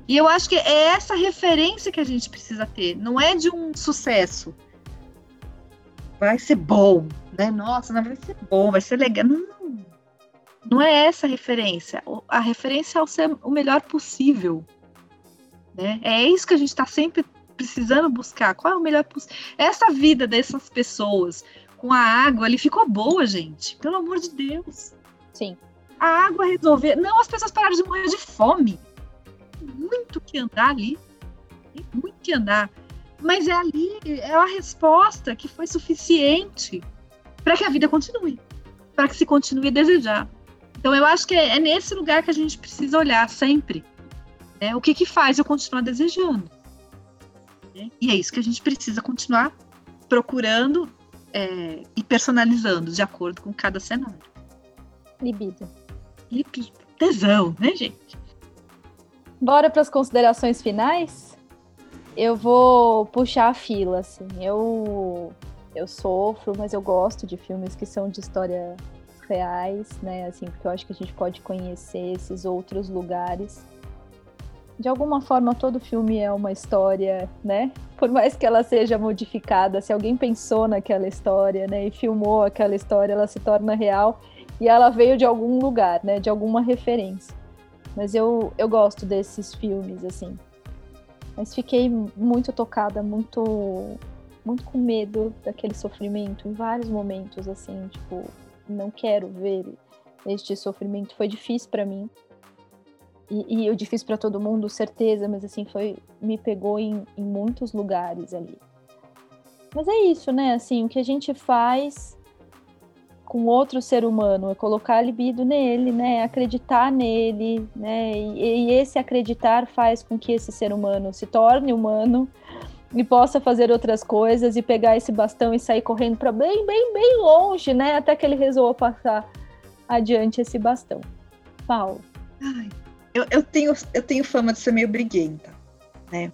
E eu acho que é essa referência que a gente precisa ter, não é de um sucesso. Vai ser bom, né? Nossa, não vai ser bom, vai ser legal. Não, não é essa a referência. A referência é o ser o melhor possível. Né? É isso que a gente está sempre precisando buscar. Qual é o melhor possível? Essa vida dessas pessoas com a água ali ficou boa, gente. Pelo amor de Deus. Sim. A água resolver. Não, as pessoas pararam de morrer de fome. Tem muito que andar ali. Tem muito que andar. Mas é ali, é a resposta que foi suficiente para que a vida continue. Para que se continue a desejar. Então eu acho que é, é nesse lugar que a gente precisa olhar sempre. Né? O que, que faz eu continuar desejando? Né? E é isso que a gente precisa continuar procurando é, e personalizando de acordo com cada cenário. Libido. Libido. Tesão, né, gente? Bora para as considerações finais? Eu vou puxar a fila, assim. Eu, eu sofro, mas eu gosto de filmes que são de história reais, né? Assim, porque eu acho que a gente pode conhecer esses outros lugares. De alguma forma, todo filme é uma história, né? Por mais que ela seja modificada, se alguém pensou naquela história, né, e filmou aquela história, ela se torna real e ela veio de algum lugar, né, de alguma referência. Mas eu, eu gosto desses filmes, assim. Mas fiquei muito tocada, muito muito com medo daquele sofrimento em vários momentos, assim, tipo, não quero ver este sofrimento. Foi difícil para mim. e, e o difícil para todo mundo, certeza, mas assim, foi me pegou em, em muitos lugares ali. Mas é isso, né? Assim, o que a gente faz com outro ser humano é colocar a libido nele, né? Acreditar nele, né? E, e esse acreditar faz com que esse ser humano se torne humano e possa fazer outras coisas e pegar esse bastão e sair correndo para bem, bem, bem longe, né? Até que ele resolva passar adiante esse bastão. Paulo. Ai, eu, eu, tenho, eu tenho fama de ser meio briguenta, né?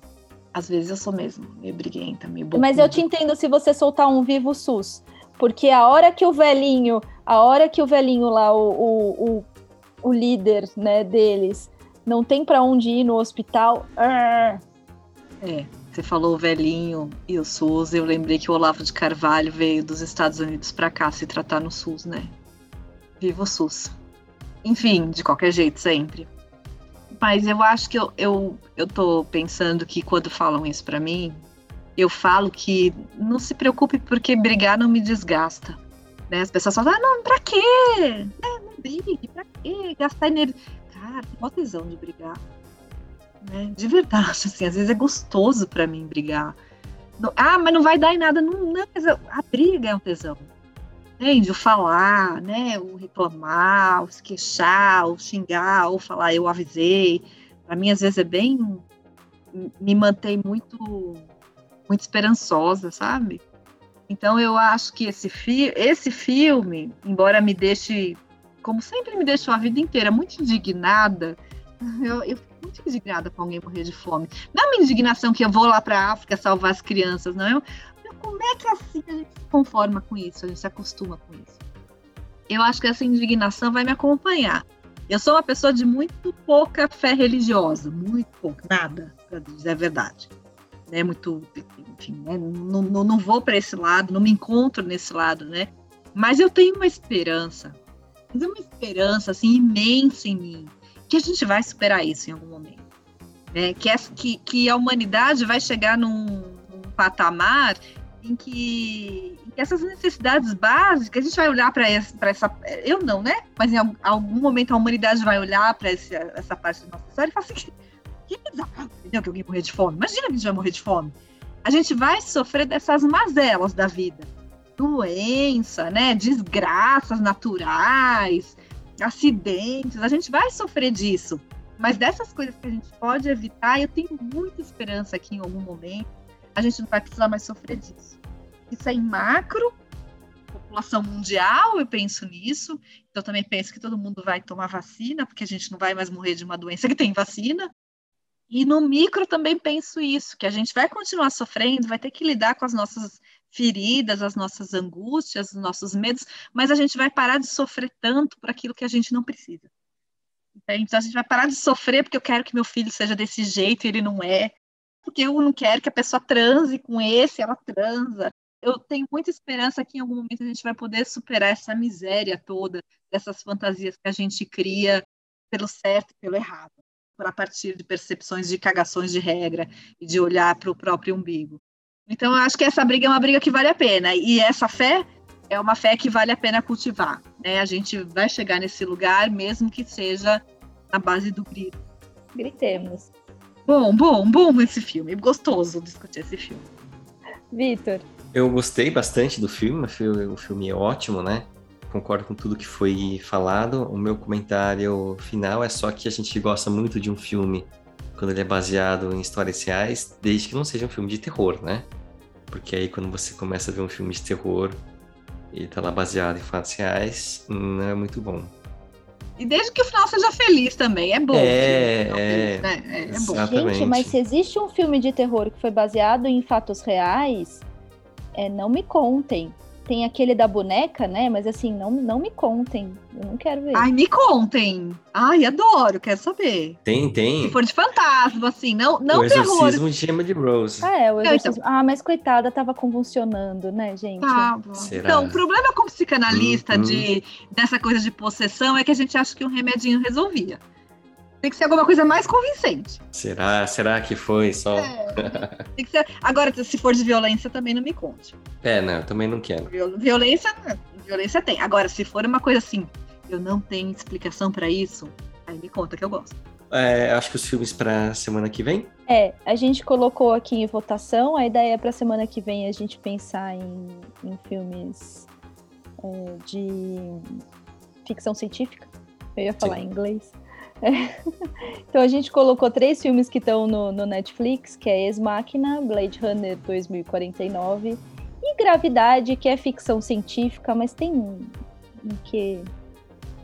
Às vezes eu sou mesmo meio briguenta, meio bocuda. Mas eu te entendo se você soltar um vivo SUS. Porque a hora que o velhinho, a hora que o velhinho lá, o, o, o, o líder né, deles, não tem para onde ir no hospital. É, você falou o velhinho e o SUS, eu lembrei que o Olavo de Carvalho veio dos Estados Unidos para cá se tratar no SUS, né? Viva o SUS. Enfim, de qualquer jeito, sempre. Mas eu acho que eu, eu, eu tô pensando que quando falam isso para mim, eu falo que não se preocupe porque brigar não me desgasta. Né? As pessoas falam, ah, não, pra quê? É, não brigue, pra quê? Gastar energia. Cara, tem uma tesão de brigar. Né? De verdade, assim, às vezes é gostoso para mim brigar. Não, ah, mas não vai dar em nada. Não, não mas a briga é um tesão. Entende? O falar, né? O reclamar, o se queixar, o xingar, ou falar eu avisei. Para mim, às vezes, é bem. me mantém muito, muito esperançosa, sabe? Então, eu acho que esse, fi esse filme, embora me deixe, como sempre me deixou a vida inteira, muito indignada, <laughs> eu, eu muito indignada com alguém morrer de fome. Não é uma indignação que eu vou lá para a África salvar as crianças, não. Eu, como é que assim a gente se conforma com isso, a gente se acostuma com isso? Eu acho que essa indignação vai me acompanhar. Eu sou uma pessoa de muito pouca fé religiosa, muito pouca, nada, para dizer a verdade. Né, muito, enfim, né, não, não, não vou para esse lado, não me encontro nesse lado, né? Mas eu tenho uma esperança, mas uma esperança assim imensa em mim, que a gente vai superar isso em algum momento, né? Que, é, que, que a humanidade vai chegar num, num patamar em que, em que essas necessidades básicas, a gente vai olhar para essa, essa. Eu não, né? Mas em algum momento a humanidade vai olhar para essa parte da nossa história e falar assim: que bizarro, entendeu? Que alguém morrer de fome. Imagina que a gente vai morrer de fome. A gente vai sofrer dessas mazelas da vida. Doença, né? Desgraças naturais, acidentes. A gente vai sofrer disso. Mas dessas coisas que a gente pode evitar, eu tenho muita esperança aqui em algum momento a gente não vai precisar mais sofrer disso. Isso é em macro, população mundial, eu penso nisso. Então, também penso que todo mundo vai tomar vacina, porque a gente não vai mais morrer de uma doença que tem vacina. E no micro também penso isso, que a gente vai continuar sofrendo, vai ter que lidar com as nossas feridas, as nossas angústias, os nossos medos, mas a gente vai parar de sofrer tanto por aquilo que a gente não precisa. Então a gente vai parar de sofrer porque eu quero que meu filho seja desse jeito e ele não é porque eu não quero que a pessoa transe com esse, ela transa. Eu tenho muita esperança que em algum momento a gente vai poder superar essa miséria toda, dessas fantasias que a gente cria pelo certo e pelo errado, a partir de percepções de cagações de regra e de olhar para o próprio umbigo. Então, eu acho que essa briga é uma briga que vale a pena. E essa fé é uma fé que vale a pena cultivar. Né? A gente vai chegar nesse lugar, mesmo que seja na base do grito. Gritemos. Bom, bom, bom esse filme. Gostoso discutir esse filme. Vitor. Eu gostei bastante do filme, o filme é ótimo, né? Concordo com tudo que foi falado. O meu comentário final é só que a gente gosta muito de um filme quando ele é baseado em histórias reais, desde que não seja um filme de terror, né? Porque aí quando você começa a ver um filme de terror e tá lá baseado em fatos reais, não é muito bom. E desde que o final seja feliz também, é bom. É, é, né? é, é bom. Gente, mas se existe um filme de terror que foi baseado em fatos reais, é, não me contem. Tem aquele da boneca, né? Mas assim, não, não me contem. Eu não quero ver. Ai, me contem. Ai, adoro, quero saber. Tem, tem. Se for de fantasma, assim, não, não o terror. O exorcismo de Gemma de Rose. Ah, é, o exorcismo. Então. Ah, mas coitada, tava convulsionando, né, gente? Tá Então, o problema com o psicanalista hum, de, dessa coisa de possessão é que a gente acha que um remedinho resolvia. Tem que ser alguma coisa mais convincente. Será? Será que foi só? É, tem que ser... Agora, se for de violência, também não me conte. É, não, eu também não quero. Violência, violência tem. Agora, se for uma coisa assim, eu não tenho explicação para isso, aí me conta que eu gosto. é, acho que os filmes para semana que vem. É, a gente colocou aqui em votação. A ideia é para semana que vem a gente pensar em, em filmes é, de ficção científica. Eu ia falar Sim. em inglês. <laughs> Então a gente colocou três filmes que estão no, no Netflix, que é Ex Machina, Blade Runner 2049 e Gravidade, que é ficção científica, mas tem um, um que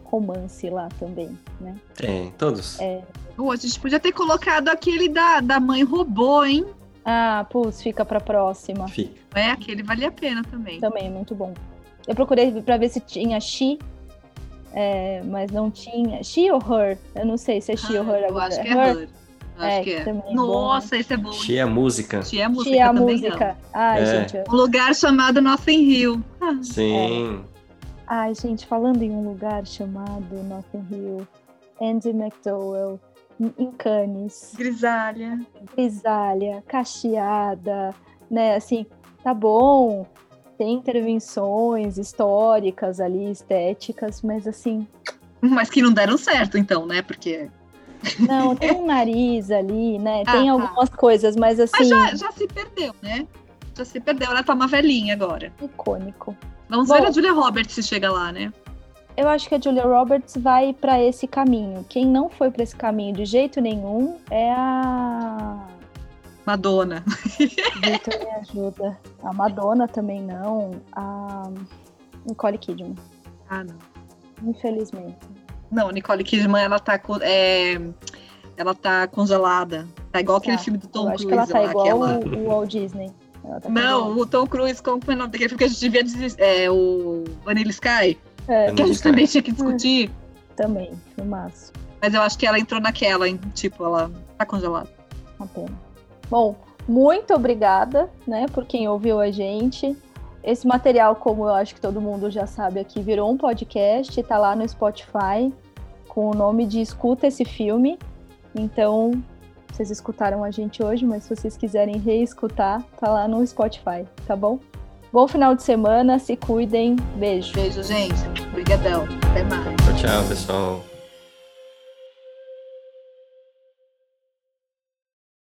romance lá também, né? Tem, todos. É. Pô, a gente podia ter colocado aquele da, da mãe robô, hein? Ah, putz, fica pra próxima. Fica. É, aquele vale a pena também. Também, muito bom. Eu procurei pra ver se tinha She, é, mas não tinha. She ou Her? Eu não sei se é She ou Her Ah, Eu agora. acho que é Her. É, acho que é. também é Nossa, esse é bom. Cheia a música. She é música She é música. Ai, É. gente. eu-. Um lugar chamado Nothing Hill. Ah, Sim. Ai, gente, falando em um lugar chamado Notting Hill, Andy McDowell, em- em Cannes, grisalha. grisalha, cacheada, né? Assim, tá bom, tem intervenções históricas ali, estéticas, mas assim, Mas que não deram certo, então, né? Porque. não, tem um nariz ali, né? <laughs> Ah, Tem tá. algumas coisas, mas assim, Mas já, já se perdeu, né? Já se perdeu. Ela tá uma velhinha agora. icônico. Vamos Bom. ver a Julia Roberts se chega lá, né? Eu acho que a Julia Roberts vai pra esse caminho. Quem não foi pra esse caminho de jeito nenhum é a Madonna. Victor me ajuda. A Madonna também não. A Nicole Kidman, Ah, não. infelizmente. Não, Nicole Kidman, ela tá com. é, Ela tá congelada. Tá igual aquele Tá. filme do Tom Eu acho Cruise que ela tá lá, igual aquela- o, o Walt Disney. Ela tá Não, congelada. o Tom Cruise, como é o nome daquele filme que a gente devia dizer? É o Vanilla Sky, É, que a gente também tinha que discutir. <laughs> também, filmaço. Mas eu acho que ela entrou naquela, hein? tipo, ela tá congelada. Uma pena. Bom, muito obrigada, né, por quem ouviu a gente. Esse material, como eu acho que todo mundo já sabe aqui, virou um podcast, tá lá no Spotify, com o nome de Escuta esse filme. Então, vocês escutaram a gente hoje, mas se vocês quiserem reescutar, tá lá no Spotify, tá bom? Bom final de semana, se cuidem, beijo. Beijo, gente. Obrigadão. Até mais. Tchau, tchau, pessoal.